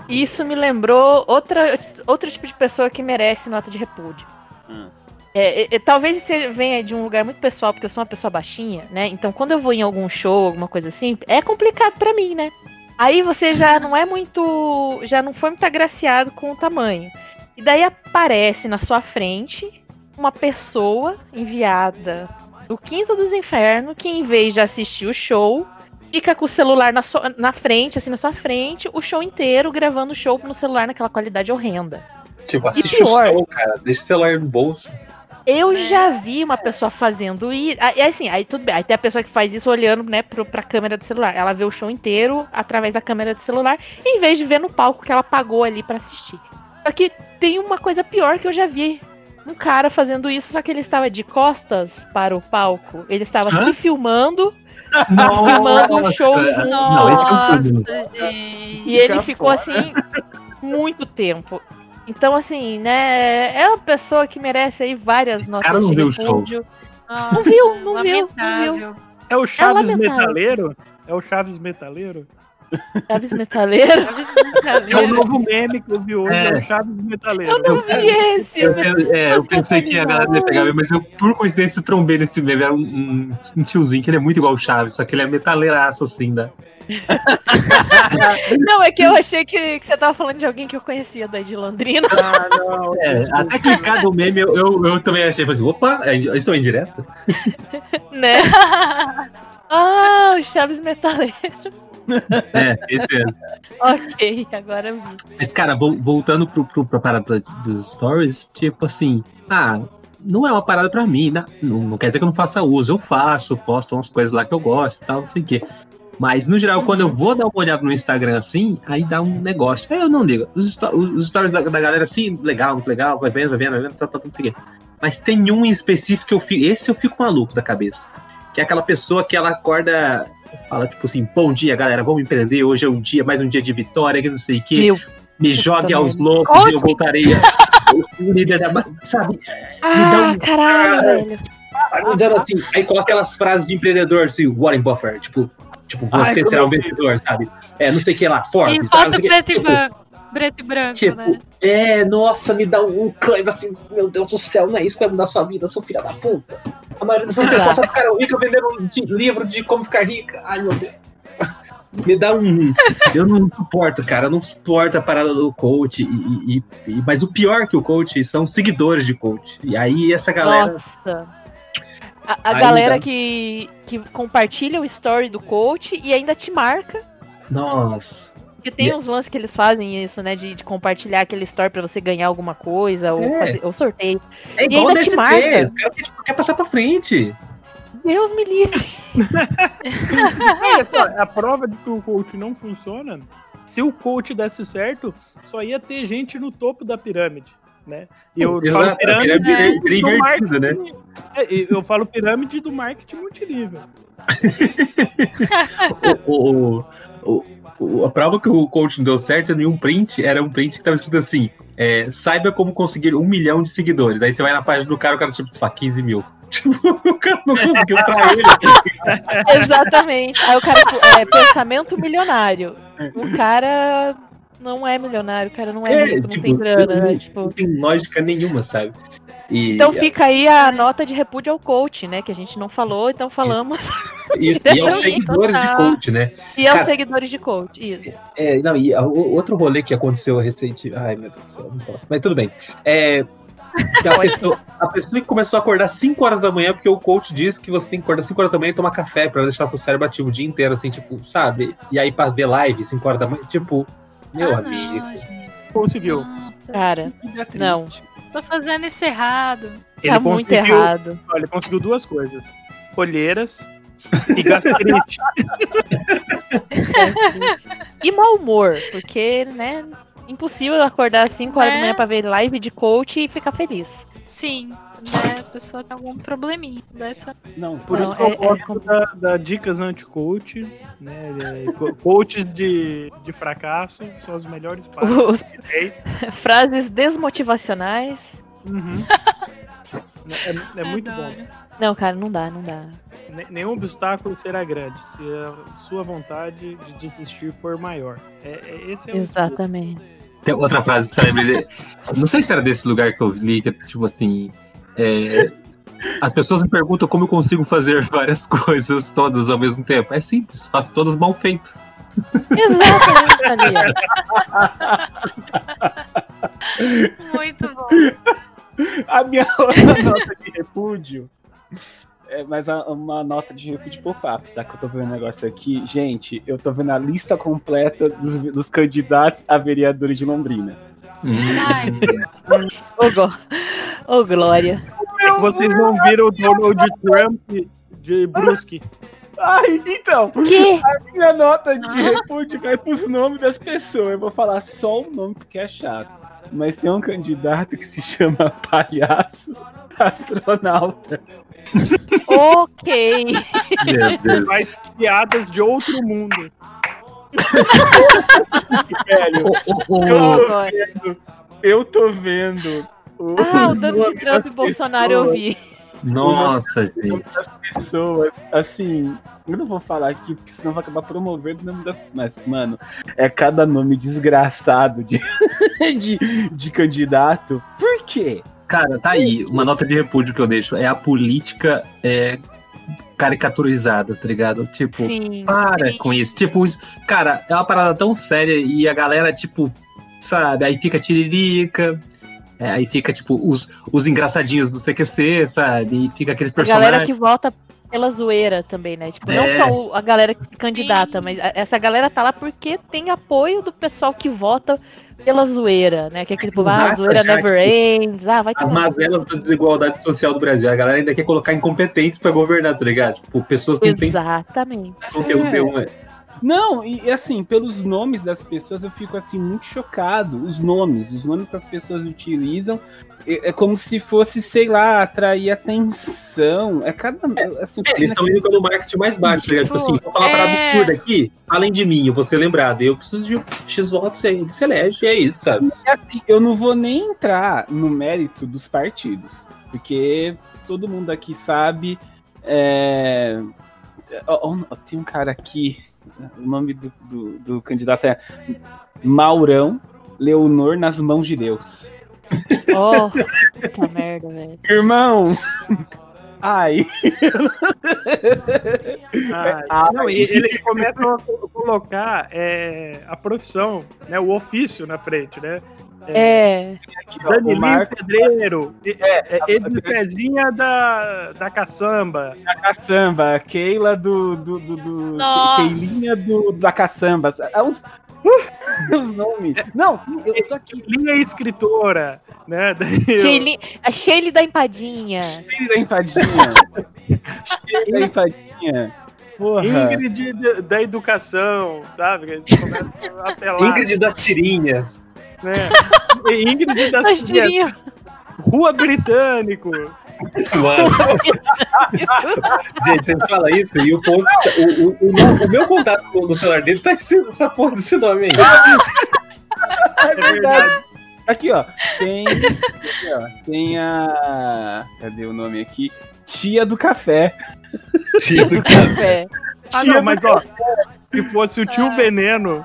Isso me lembrou outra, outro tipo de pessoa que merece nota de repúdio. Hum. É, é, é, talvez você venha de um lugar muito pessoal, porque eu sou uma pessoa baixinha, né? Então, quando eu vou em algum show, alguma coisa assim, é complicado pra mim, né? Aí você já não é muito. Já não foi muito agraciado com o tamanho. E daí aparece na sua frente uma pessoa enviada do quinto dos infernos que, em vez de assistir o show, fica com o celular na, sua- na frente, assim, na sua frente, o show inteiro, gravando o show no celular naquela qualidade horrenda. Tipo, assiste o som, cara. Deixa o celular no bolso. Eu É. já vi uma pessoa fazendo isso. Aí, assim, aí tudo bem. Aí tem a pessoa que faz isso olhando, né, pro, pra câmera do celular. Ela vê o show inteiro através da câmera do celular, em vez de ver no palco que ela pagou ali pra assistir. Só que tem uma coisa pior que eu já vi. Um cara fazendo isso, só que ele estava de costas para o palco. Ele estava Hã? se filmando, filmando um show junto. Não, esse é um Nossa, crime. gente. E ele ficou assim muito tempo. Então, assim, né? É uma pessoa que merece aí várias Esse notas cara não de viu o show. Nossa, Não viu, não viu, não viu. É o Chaves lamentável. Metaleiro? É o Chaves Metaleiro? Chaves Metaleiro. É o novo meme que eu vi hoje, é, É. o Chaves Metaleiro. Eu não vi esse. Eu, eu- é, eu pensei que a galera ia pegar, mas eu, por coincidência, eu trombei nesse meme. Era um, um, um tiozinho que ele é muito igual o Chaves, só que ele é metaleiraço, assim, né? Não, é que eu achei que, que você tava falando de alguém que eu conhecia daí de Londrina, Ah, não. É, até clicar no meme, eu, eu, eu também achei, falei assim, opa, é, isso é indireto? né? Ah, o Chaves Metaleiro. É, esse mesmo. Ok, agora eu vi. Mas, cara, vol- voltando pro, pro, pra parada dos stories, tipo assim, ah, não é uma parada pra mim, né? Não, não quer dizer que eu não faça uso, eu faço, posto umas coisas lá que eu gosto e tal, não sei o quê. Mas, no geral, quando eu vou dar uma olhada no Instagram assim, aí dá um negócio. Aí eu não ligo. Os, os stories da, da galera assim, legal, muito legal, vai vendo, vai vendo, vai vendo, tá, tá, tudo isso aqui. Mas tem um em específico que eu fico. Esse eu fico maluco da cabeça. Que é aquela pessoa que ela acorda. Fala, tipo assim, bom dia, galera, vamos empreender. Hoje é um dia, mais um dia de vitória, que não sei o quê. Meu. Me jogue aos Coach. e eu voltarei. o líder da. Sabe? dá Ah, um- caralho, velho. Aí, dando assim, aí coloca aquelas frases de empreendedor, assim, Warren Buffett, tipo, tipo você Ai, será um como- vencedor, sabe? É, não sei o que lá, E Forbes, sabe? foto o preto e Tipo, branco. Preto e branco, Tipo, né? é, nossa, me dá um cãibra assim, meu Deus do céu, não é isso que vai mudar sua vida, seu filho da puta. A maioria dessas pessoas só ficaram ricas vendendo um de- livro de como ficar rica. Ai, meu Deus. Me dá um. Eu não suporto, cara. Eu não suporto a parada do coach. E, e- e- mas o pior que o coach são seguidores de coach. E aí essa galera. Nossa. A, a galera que, que compartilha o story do coach e ainda te marca. Nossa. Porque tem E- uns lances que eles fazem isso, né? De, de compartilhar aquele story pra você ganhar alguma coisa, ou, É. fazer, ou sorteio. É E igual ainda te DST. marca. Os caras quer, tipo, quer passar pra frente. Deus me livre. É, a prova de que o coach não funciona, se o coach desse certo, só ia ter gente no topo da pirâmide, né? Eu falo Exato, a pirâmide, pirâmide né? marketing- é, e eu falo pirâmide do marketing multinível. o, o- o- o- a prova que o coach não deu certo em um print era um print que tava escrito assim: é, saiba como conseguir um milhão de seguidores. Aí você vai na página do cara, o cara, tipo, sei lá, 15 mil. Tipo, o cara não conseguiu pra ele. Exatamente. Aí o cara, é, pensamento milionário. O cara não é milionário, cara não é, É, rico, não tipo, tem grana, não- né? Não Tipo, tem lógica nenhuma, sabe? E, então fica aí a nota de repúdio ao coach, né? Que a gente não falou, então falamos. isso, e aos Então, seguidores de tá. coach, né? E aos Cara- seguidores de coach, isso. É, não, e outro rolê que aconteceu recente. Ai, meu Deus do céu, não posso. Mas tudo bem. É. A pessoa, a pessoa que começou a acordar 5 horas da manhã, porque o coach diz que você tem que acordar 5 horas da manhã e tomar café pra deixar seu cérebro ativo o dia inteiro, assim, tipo, sabe? E aí pra ver live 5 horas da manhã, tipo, meu Ah, amigo. não, conseguiu. Hum, Cara. Não. tô fazendo isso errado. Ele tá muito errado. olha, ele conseguiu duas coisas: olheiras e gastrite. E mau humor, porque, né, impossível acordar às 5 horas É. da manhã pra ver live de coach e ficar feliz. Sim, né? A pessoa tem algum probleminha dessa. Não, Por Não, isso que eu é- é gosto compl- da, da dicas anti-coach, né? é, co- Coaches de, de fracasso são as melhores partes Os frases desmotivacionais. Uhum. É, é muito bom. Adoro. Não, cara, não dá, não dá. Ne- Nenhum obstáculo será grande se a sua vontade de desistir for maior. É, é- esse é o Exatamente. Tem outra frase célebre. de- Não sei se era desse lugar que eu li, que é tipo assim. é, As pessoas me perguntam como eu consigo fazer várias coisas todas ao mesmo tempo. É simples, faço todas mal feito. Exatamente, ó. Muito bom. A minha outra nota de repúdio. É, mas a- uma nota de repúdio pop-up, tá? Que eu tô vendo o negócio aqui. Gente, eu tô vendo a lista completa dos, dos candidatos a vereadores de Londrina. Ai, Ô, Go- Ô, Glória. Vocês não viram o Donald Trump de Brusque. Ai, então, Que? minha nota de repúdio vai pros nomes das pessoas. Eu vou falar só o nome porque é chato. Mas tem um candidato que se chama Palhaço Astronauta. Ok. Meu Deus. Faz piadas de outro mundo. Velho, eu tô Glória. vendo. Eu tô vendo. o Ah, o Donald Trump e Bolsonaro eu pessoas. vi. Nossa, O nome gente. das pessoas, assim, eu não vou falar aqui, porque senão vai acabar promovendo o nome das. Mas, mano, é cada nome desgraçado de, de, de candidato. Por quê? Cara, tá aí. Uma nota de repúdio que eu deixo é a política é, caricaturizada, tá ligado? Tipo, Sim. para sim. com isso. Tipo, isso, cara, é uma parada tão séria e a galera, tipo, sabe? Aí fica tiririca. É, aí fica, tipo, os, os engraçadinhos do CQC, sabe? E fica aqueles A galera personagens. que vota pela zoeira também, né? Tipo, não É. só o- a galera que se candidata, Sim. mas a- essa galera tá lá porque tem apoio do pessoal que vota pela zoeira, né? Que é aquele povo, ah, Massa zoeira já, never ends, ah, vai As tomar. mazelas da desigualdade social do Brasil. A galera ainda quer colocar incompetentes pra governar, tá ligado? Tipo, pessoas que não têm Exatamente. conteúdo É. nenhum. é. Não, e assim, pelos nomes das pessoas eu fico assim muito chocado. Os nomes, os nomes que as pessoas utilizam é, é como se fosse, sei lá, atrair atenção. É cada. Assim, É, eles estão indo pelo marketing mais baixo, tá ligado? Tipo assim, vou falar uma parada é. absurda aqui, além de mim, eu vou ser lembrado. Eu preciso de X votos aí, você elege, é isso, sabe? assim, eu não vou nem entrar no mérito dos partidos, porque todo mundo aqui sabe. é, ó, ó, tem um cara aqui, o nome do, do, do candidato é Maurão Leonor nas mãos de Deus. Oh, puta merda, velho. Irmão! Ai, Ah, não, e ele começa a co- colocar é, a profissão, né, o ofício na frente, né? É, o Danilinho Marco Pedreiro, é, a- Edifezinha da, da caçamba. da caçamba, Keila do. do, do, do. Keilinha do, da caçamba. É os, os nomes. Não, eu tô aqui. Linha escritora, né? Sheili- a Shelly da empadinha. Da empadinha. Da empadinha. Porra. Ingrid da- da educação, sabe? Ingrid das tirinhas. Né? E Ingrid das As tirinhas. Rua Britânico. Mano, gente, você fala isso e o ponto. O, o, o, meu, o meu contato no celular dele tá esse- essa porra desse nome aí. É verdade. Aqui, ó. Tem. Aqui, ó, tem a. Cadê o nome aqui? Tia do café. Tio do Café. Ah, Tia não, mas ó, se fosse o tio Ah. Veneno,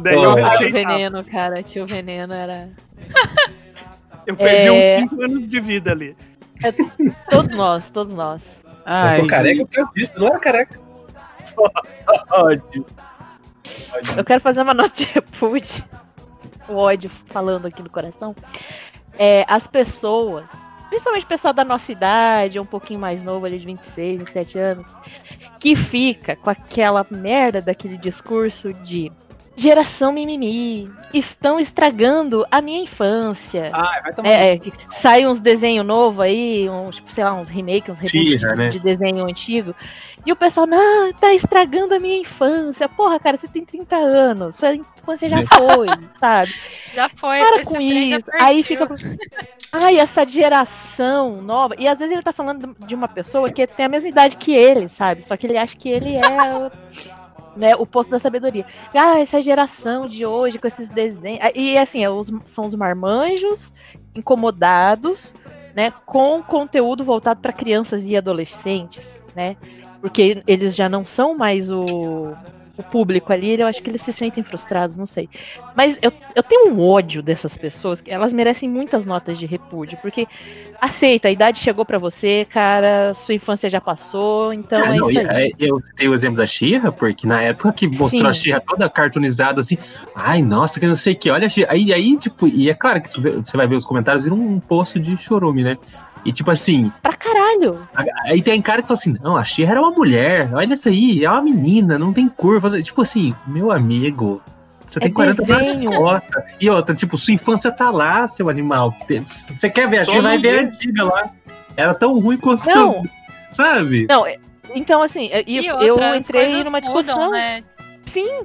daí eu, tio respeitava. Veneno, cara. Tio Veneno era. eu perdi É. uns 5 anos de vida ali. Todos nós, todos nós. Ai, eu tô careca por causa disso, não era careca. ódio. Eu quero fazer uma nota de repúdio. O ódio falando aqui no coração. É, as pessoas, principalmente o pessoal da nossa idade, um pouquinho mais novo, ali de 26, 27 anos, que fica com aquela merda daquele discurso de Geração mimimi. Estão estragando a minha infância. Ah, vai tomar. É, é, sai uns desenhos novos aí, uns, tipo, sei lá, uns remakes, uns reboots de, né? de desenho antigo. E o pessoal, não, tá estragando a minha infância. Porra, cara, você tem 30 anos, sua infância já foi, sabe? Já foi, Para com isso. Aí fica. Ai, essa geração nova. E às vezes ele tá falando de uma pessoa que tem a mesma idade que ele, sabe? Só que ele acha que ele é né, o posto da sabedoria. Ah, essa geração de hoje com esses desenhos. E assim, é os- são os marmanjos incomodados, né? Com conteúdo voltado para crianças e adolescentes, né? Porque eles já não são mais o, o público ali, eu acho que eles se sentem frustrados, não sei. Mas eu, eu tenho um ódio dessas pessoas, que elas merecem muitas notas de repúdio, porque aceita, a idade chegou pra você, cara, sua infância já passou, então Ah, é não, isso aí. é, eu citei o exemplo da Xirra, porque na época que mostrou Sim. a Xirra toda cartoonizada assim, ai, nossa, que não sei o que, olha a Xirra. Aí, aí, tipo, e é claro que você vai ver os comentários, vira um poço de chorume, né? E tipo assim, Pra caralho. aí tem cara que fala assim, não, a Xirra era uma mulher, olha isso aí, é uma menina, não tem curva. Tipo assim, meu amigo, você É tem 40 anos. E outra, tipo, sua infância tá lá, seu animal. Você quer ver a Xirra, vai ver a antiga lá. Era tão ruim quanto. Não. Sabe? Não, é- então assim, eu, E eu outra, as entrei numa mudam, discussão. né? Sim,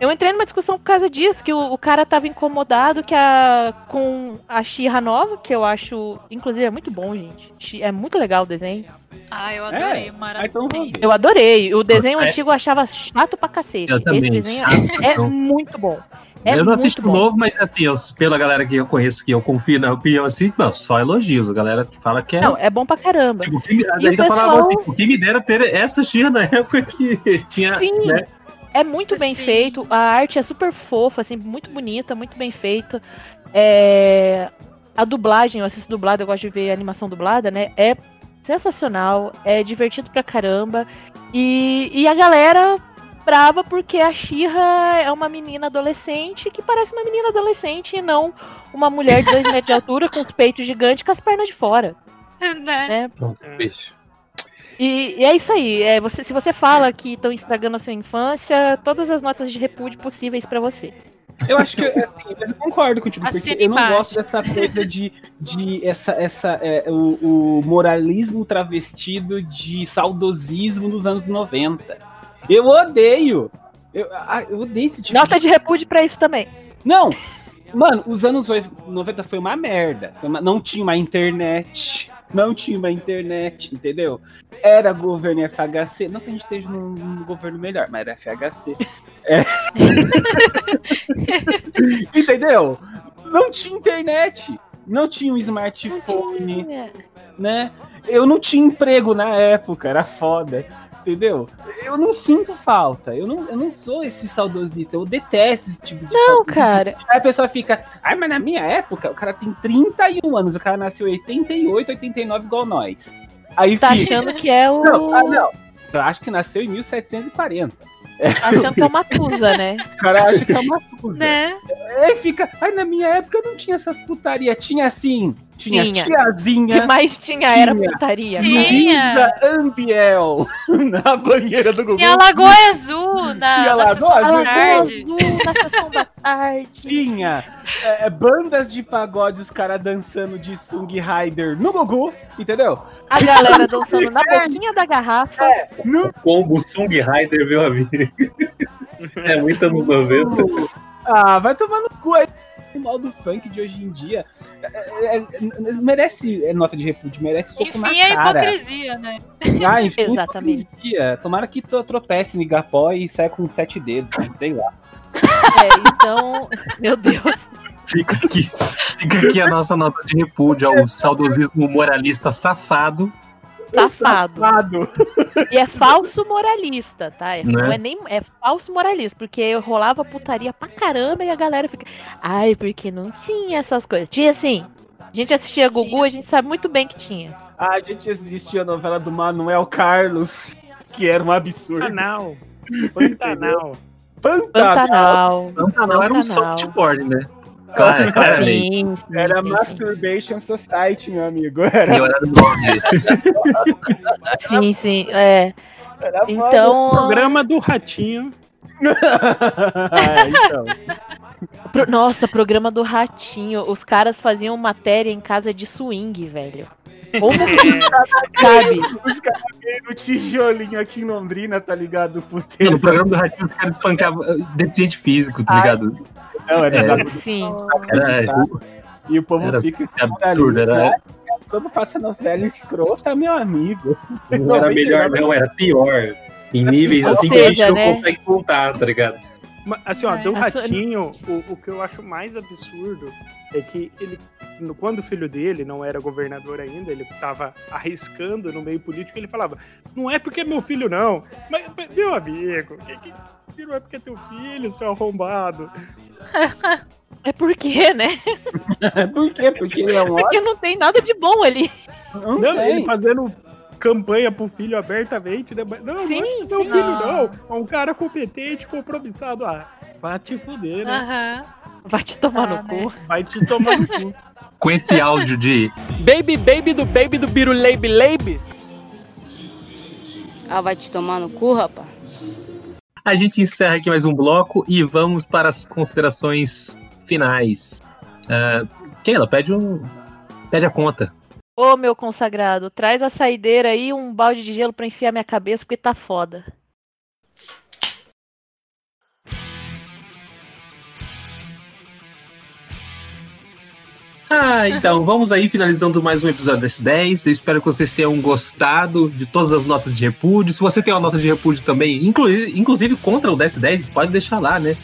eu entrei numa discussão por causa disso, que o, o cara tava incomodado que a, com a Xirra nova, que eu acho, inclusive, é muito bom, gente. É muito legal o desenho. Ah, eu adorei, É, maravilhoso. Eu adorei. O desenho É. antigo eu achava chato pra cacete. Eu Esse também. desenho chato, é muito bom. É eu não assisto bom. novo, mas assim, eu, pela galera que eu conheço, que eu confio na opinião assim, não, só elogios. A galera fala que é. Não, é bom pra caramba. Tipo, quem, E ainda o falava pessoal- assim, "Pô, quem me dera ter essa Xirra na época que tinha. Sim, né? É muito bem Sim. feito. A arte é super fofa, assim, muito bonita, muito bem feita. É, A dublagem, eu assisto dublada, eu gosto de ver animação dublada, né? É sensacional, é divertido pra caramba. E, e a galera brava porque a Xirra é uma menina adolescente que parece uma menina adolescente e não uma mulher de dois metros de altura com os peitos gigantes com as pernas de fora, né? né? Bicho. E, e é isso aí. É, você, se você fala que estão estragando a sua infância, todas as notas de repúdio possíveis pra você. Eu acho que assim, eu concordo contigo, porque Assina eu não embaixo. gosto dessa coisa de, de essa, essa, é, o, o moralismo travestido de saudosismo dos anos 90. Eu odeio. Eu, ah, eu odeio esse tipo Nota de repúdio pra isso também. Não! Mano, os anos 90 foi uma merda. Foi uma- Não tinha uma internet. Não tinha uma internet, entendeu? Era governo FHC. Não que a gente esteja num, num governo melhor, mas era FHC. É. entendeu? Não tinha internet. Não tinha um smartphone, Tinha. né? Eu não tinha emprego na época, era foda. Entendeu? Eu não sinto falta. Eu não, eu não sou esse saudosista. Eu detesto esse tipo de Não, cara. Aí a pessoa fica, ai, mas na minha época, o cara tem 31 anos, o cara nasceu em 88, 89 igual nós. Aí Tá fica. achando que é o. Não, ah, não. Eu acho que nasceu em 1740. Tá achando que é uma tusa, né? O cara acha que é uma coisa. Né? Aí fica, ai, na minha época não tinha essas putaria. Tinha assim, tinha, Tinha. O que tiazinha. mais tinha era Tinha. putaria. Tinha. Luísa Ambiel na banheira do Gugu. Tinha a Lagoa Azul na, Tinha na Lagoa sessão da Azul. Tarde. Azul na sessão da tarde. Tinha é, bandas de pagode, os caras dançando de Sung Rider no Gugu, entendeu? A galera dançando na boquinha da garrafa. No Combo Sung Rider, meu amigo. É muito anos 90. Ah, vai tomar no cu aí. O mal do funk de hoje em dia é, é, é, merece é, nota de repúdio, merece soco na Enfim, é cara. hipocrisia, né? Ah, enfim, Exatamente. hipocrisia. Tomara que tu tropece no Igapó e saia com sete dedos, sei lá. É, então, meu Deus. Fica aqui. Fica aqui a nossa nota de repúdio ao saudosismo moralista safado. Safado. Safado. E é falso moralista, tá? É, Né? Não é nem. É falso moralista, porque rolava putaria pra caramba e a galera fica. Ai, porque não tinha essas coisas. Tinha sim. A gente assistia Gugu, a gente sabe muito bem que tinha. Ah, a gente assistia a novela do Manuel Carlos, que era um absurdo. Pantanal. Pantanal. Pantanal. Pantanal. Pantanal era um Pantanal. softboard, né? Claro, claramente. Sim, sim, Era sim. Masturbation Society, meu amigo. Era, E horário nove. Sim, sim. É. era Então. Programa do Ratinho. É, então. Pro- Nossa, programa do Ratinho. Os caras faziam matéria em casa de swing, velho. Como que sabe? Os caras veio no tijolinho aqui em Londrina, tá ligado? No Puteiro. programa do Ratinho, os caras espancavam eh, deficiente físico, tá Ai. ligado? Não, era É. Sim. Era, E o povo Era fica absurdo, era- Quando passa novela escrota, meu amigo. não era melhor, não, era pior. Em níveis Ou assim que a gente seja, não né? consegue contar, tá ligado? Mas, Assim, ó, É. do A sua- Ratinho, o, o que eu acho mais absurdo é que ele, quando o filho dele não era governador ainda, ele tava arriscando no meio político, ele falava, não é porque é meu filho, não, mas meu amigo, que, que, se não é porque é teu filho, seu arrombado. É porque, né? Por quê? Porque ele é um Porque não tem nada de bom ali. Não, Não, ele fazendo campanha pro filho abertamente, né? Mas, Não, Sim, não é meu sim. filho, Não. não. É um cara competente, compromissado. Ah, vai te fuder, né? Vai te tomar Ah, no né? cu. Vai te tomar no cu. Com esse áudio de Baby, baby do baby do Biru Leibe Leibe. Ah, vai te tomar no cu, rapaz. A gente encerra aqui mais um bloco e vamos para as considerações finais. Uh, Keila, pede um. Pede a conta. Ô, meu consagrado, traz a saideira aí, um balde de gelo pra enfiar minha cabeça, porque tá foda. Ah, então, vamos aí finalizando mais um episódio desse 10. Eu espero que vocês tenham gostado de todas as notas de repúdio. Se você tem uma nota de repúdio também, inclusive, contra o DS10, pode deixar lá, né?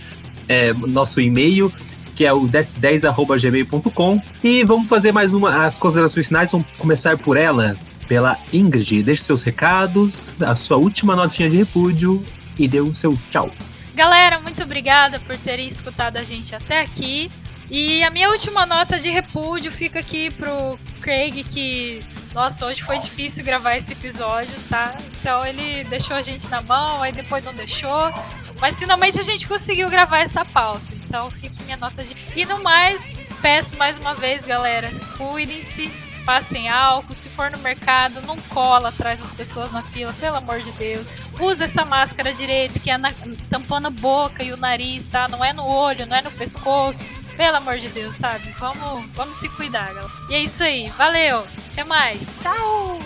É, nosso e-mail, que é o ds10.gmail.com. E vamos fazer mais uma as considerações finais. Vamos começar por ela, pela Ingrid. Deixe seus recados, a sua última notinha de repúdio e dê o seu tchau. Galera, muito obrigada por terem escutado a gente até aqui. E a minha última nota de repúdio fica aqui pro Craig, que, nossa, hoje foi difícil gravar esse episódio, tá? Então ele deixou a gente na mão, aí depois não deixou. Mas finalmente a gente conseguiu gravar essa pauta. Então fique minha nota de. E no mais, peço mais uma vez, galera, cuidem-se, passem álcool. Se for no mercado, não cola atrás das pessoas na fila, pelo amor de Deus. Usa essa máscara direito, que é na, tampando a boca e o nariz, tá? Não é no olho, não é no pescoço. Pelo amor de Deus, sabe? Vamos, vamos se cuidar, galera. E é isso aí. Valeu. Até mais. Tchau.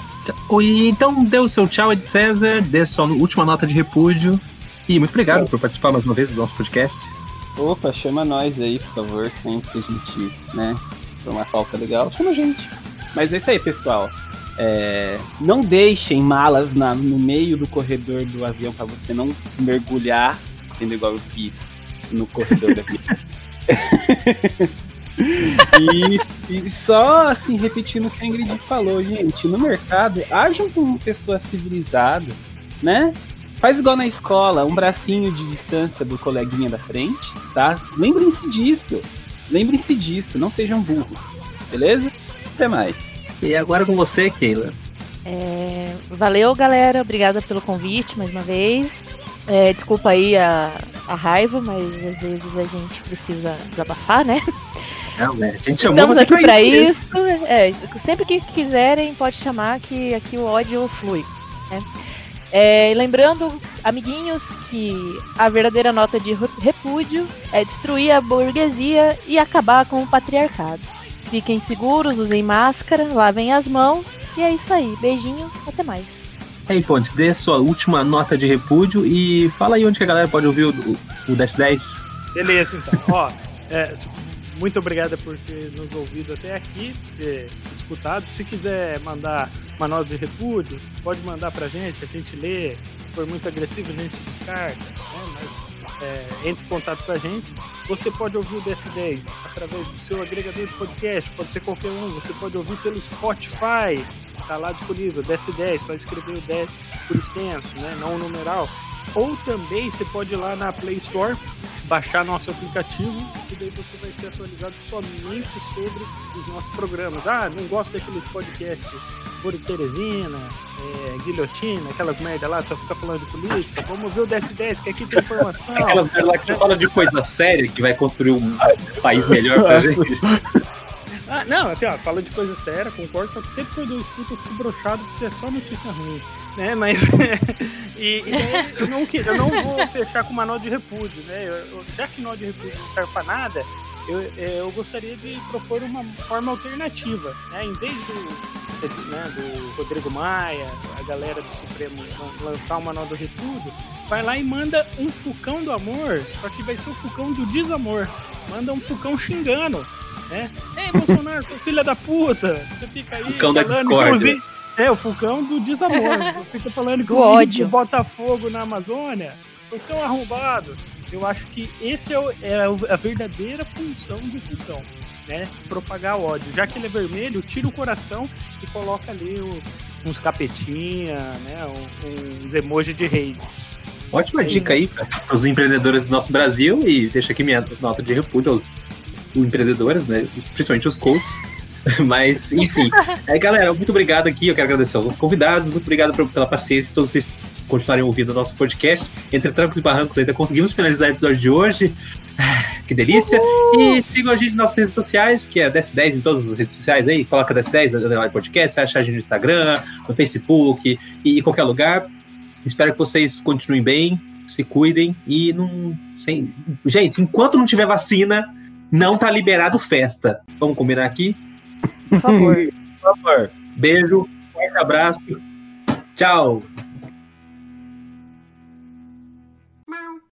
E então dê o seu tchau, Ed César, dê sua última nota de repúdio. E muito obrigado por participar mais uma vez do nosso podcast. Opa, chama nós aí, por favor, sempre que a gente, né, for uma falta legal, chama a gente. Mas é isso aí, pessoal. É, não deixem malas na- no meio do corredor do avião pra você não mergulhar, entendeu? Igual eu fiz no corredor do avião. e, e só assim, repetindo o que a Ingrid falou, gente, no mercado, ajam como uma pessoa civilizada, né? Faz igual na escola, um bracinho de distância do coleguinha da frente, tá? Lembrem-se disso. Lembrem-se disso, não sejam burros. Beleza? Até mais. E agora com você, Keila. É, valeu, galera. Obrigada pelo convite mais uma vez. É, desculpa aí a, a raiva, mas às vezes a gente precisa desabafar, né? Não, né? A gente chamou Estamos você aqui pra isso. isso. É, sempre que quiserem, pode chamar que aqui o ódio flui. né? É, lembrando, amiguinhos, que a verdadeira nota de repúdio é destruir a burguesia e acabar com o patriarcado. Fiquem seguros, usem máscara, lavem as mãos. E é isso aí. Beijinhos, até mais. Aí, Pontes, dê sua última nota de repúdio e fala aí onde que a galera pode ouvir o, o, o DS10. Beleza, então. Ó, é, muito obrigada por ter nos ouvido até aqui, ter escutado. Se quiser mandar uma nota de repúdio, pode mandar pra gente, a gente lê. Se for muito agressivo, a gente descarta. Né? Mas é, entre em contato com a gente. Você pode ouvir o DS10 através do seu agregador de podcast, pode ser qualquer um. Você pode ouvir pelo Spotify, tá lá disponível, DS10, só escrever o 10 por extenso, né? não o numeral. Ou também você pode ir lá na Play Store, baixar nosso aplicativo, e daí você vai ser atualizado somente sobre os nossos programas. Ah, não gosto daqueles podcasts por Teresina, é, Guilhotina, aquelas merda lá, só fica falando de política. Vamos ver o DS10, que aqui tem informação. Aquelas merda lá que você fala de coisa séria que vai construir um país melhor pra gente. Ah, não, assim, ó, fala de coisa séria, concordo, só que sempre quando eu escuto eu fico broxado porque é só notícia ruim, né? Mas. e, e daí eu não, eu não vou fechar com uma nota de repúdio, né? Eu- eu- já que nota de repúdio não serve pra nada, eu, eu gostaria de propor uma forma alternativa, né? Em vez do, né, do Rodrigo Maia, a galera do Supremo lan- lançar uma nota de repúdio, vai lá e manda um fucão do amor, só que vai ser o fucão do desamor. Manda um fucão xingando, né? Ei, Bolsonaro, seu filho da puta! Você fica aí. Fucão da inclusive- É, o fucão do desamor. Fica falando que Do o ódio. bota fogo na Amazônia. Você é um arrombado. Eu acho que esse é, o- é a verdadeira função do fucão, né? Propagar ódio. Já que ele é vermelho, tira o coração e coloca ali o- uns capetinha, né? um- Uns emojis de rei. Ótima dica aí para os empreendedores do nosso Brasil e deixa aqui minha nota de repúdio aos empreendedores, né? Principalmente os coaches. Mas, enfim. É, galera, muito obrigado aqui. Eu quero agradecer aos nossos convidados. Muito obrigado pela paciência todos vocês continuarem ouvindo o nosso podcast. Entre trancos e barrancos, ainda conseguimos finalizar o episódio de hoje. Que delícia! E sigam a gente nas nossas redes sociais, que é DS10 em todas as redes sociais aí. Coloca DS10 no podcast, vai achar a gente no Instagram, no Facebook e em qualquer lugar. Espero que vocês continuem bem, se cuidem e não. Sem... Gente, enquanto não tiver vacina, não tá liberado festa. Vamos combinar aqui? Por favor. Por favor. Beijo, forte abraço. Tchau.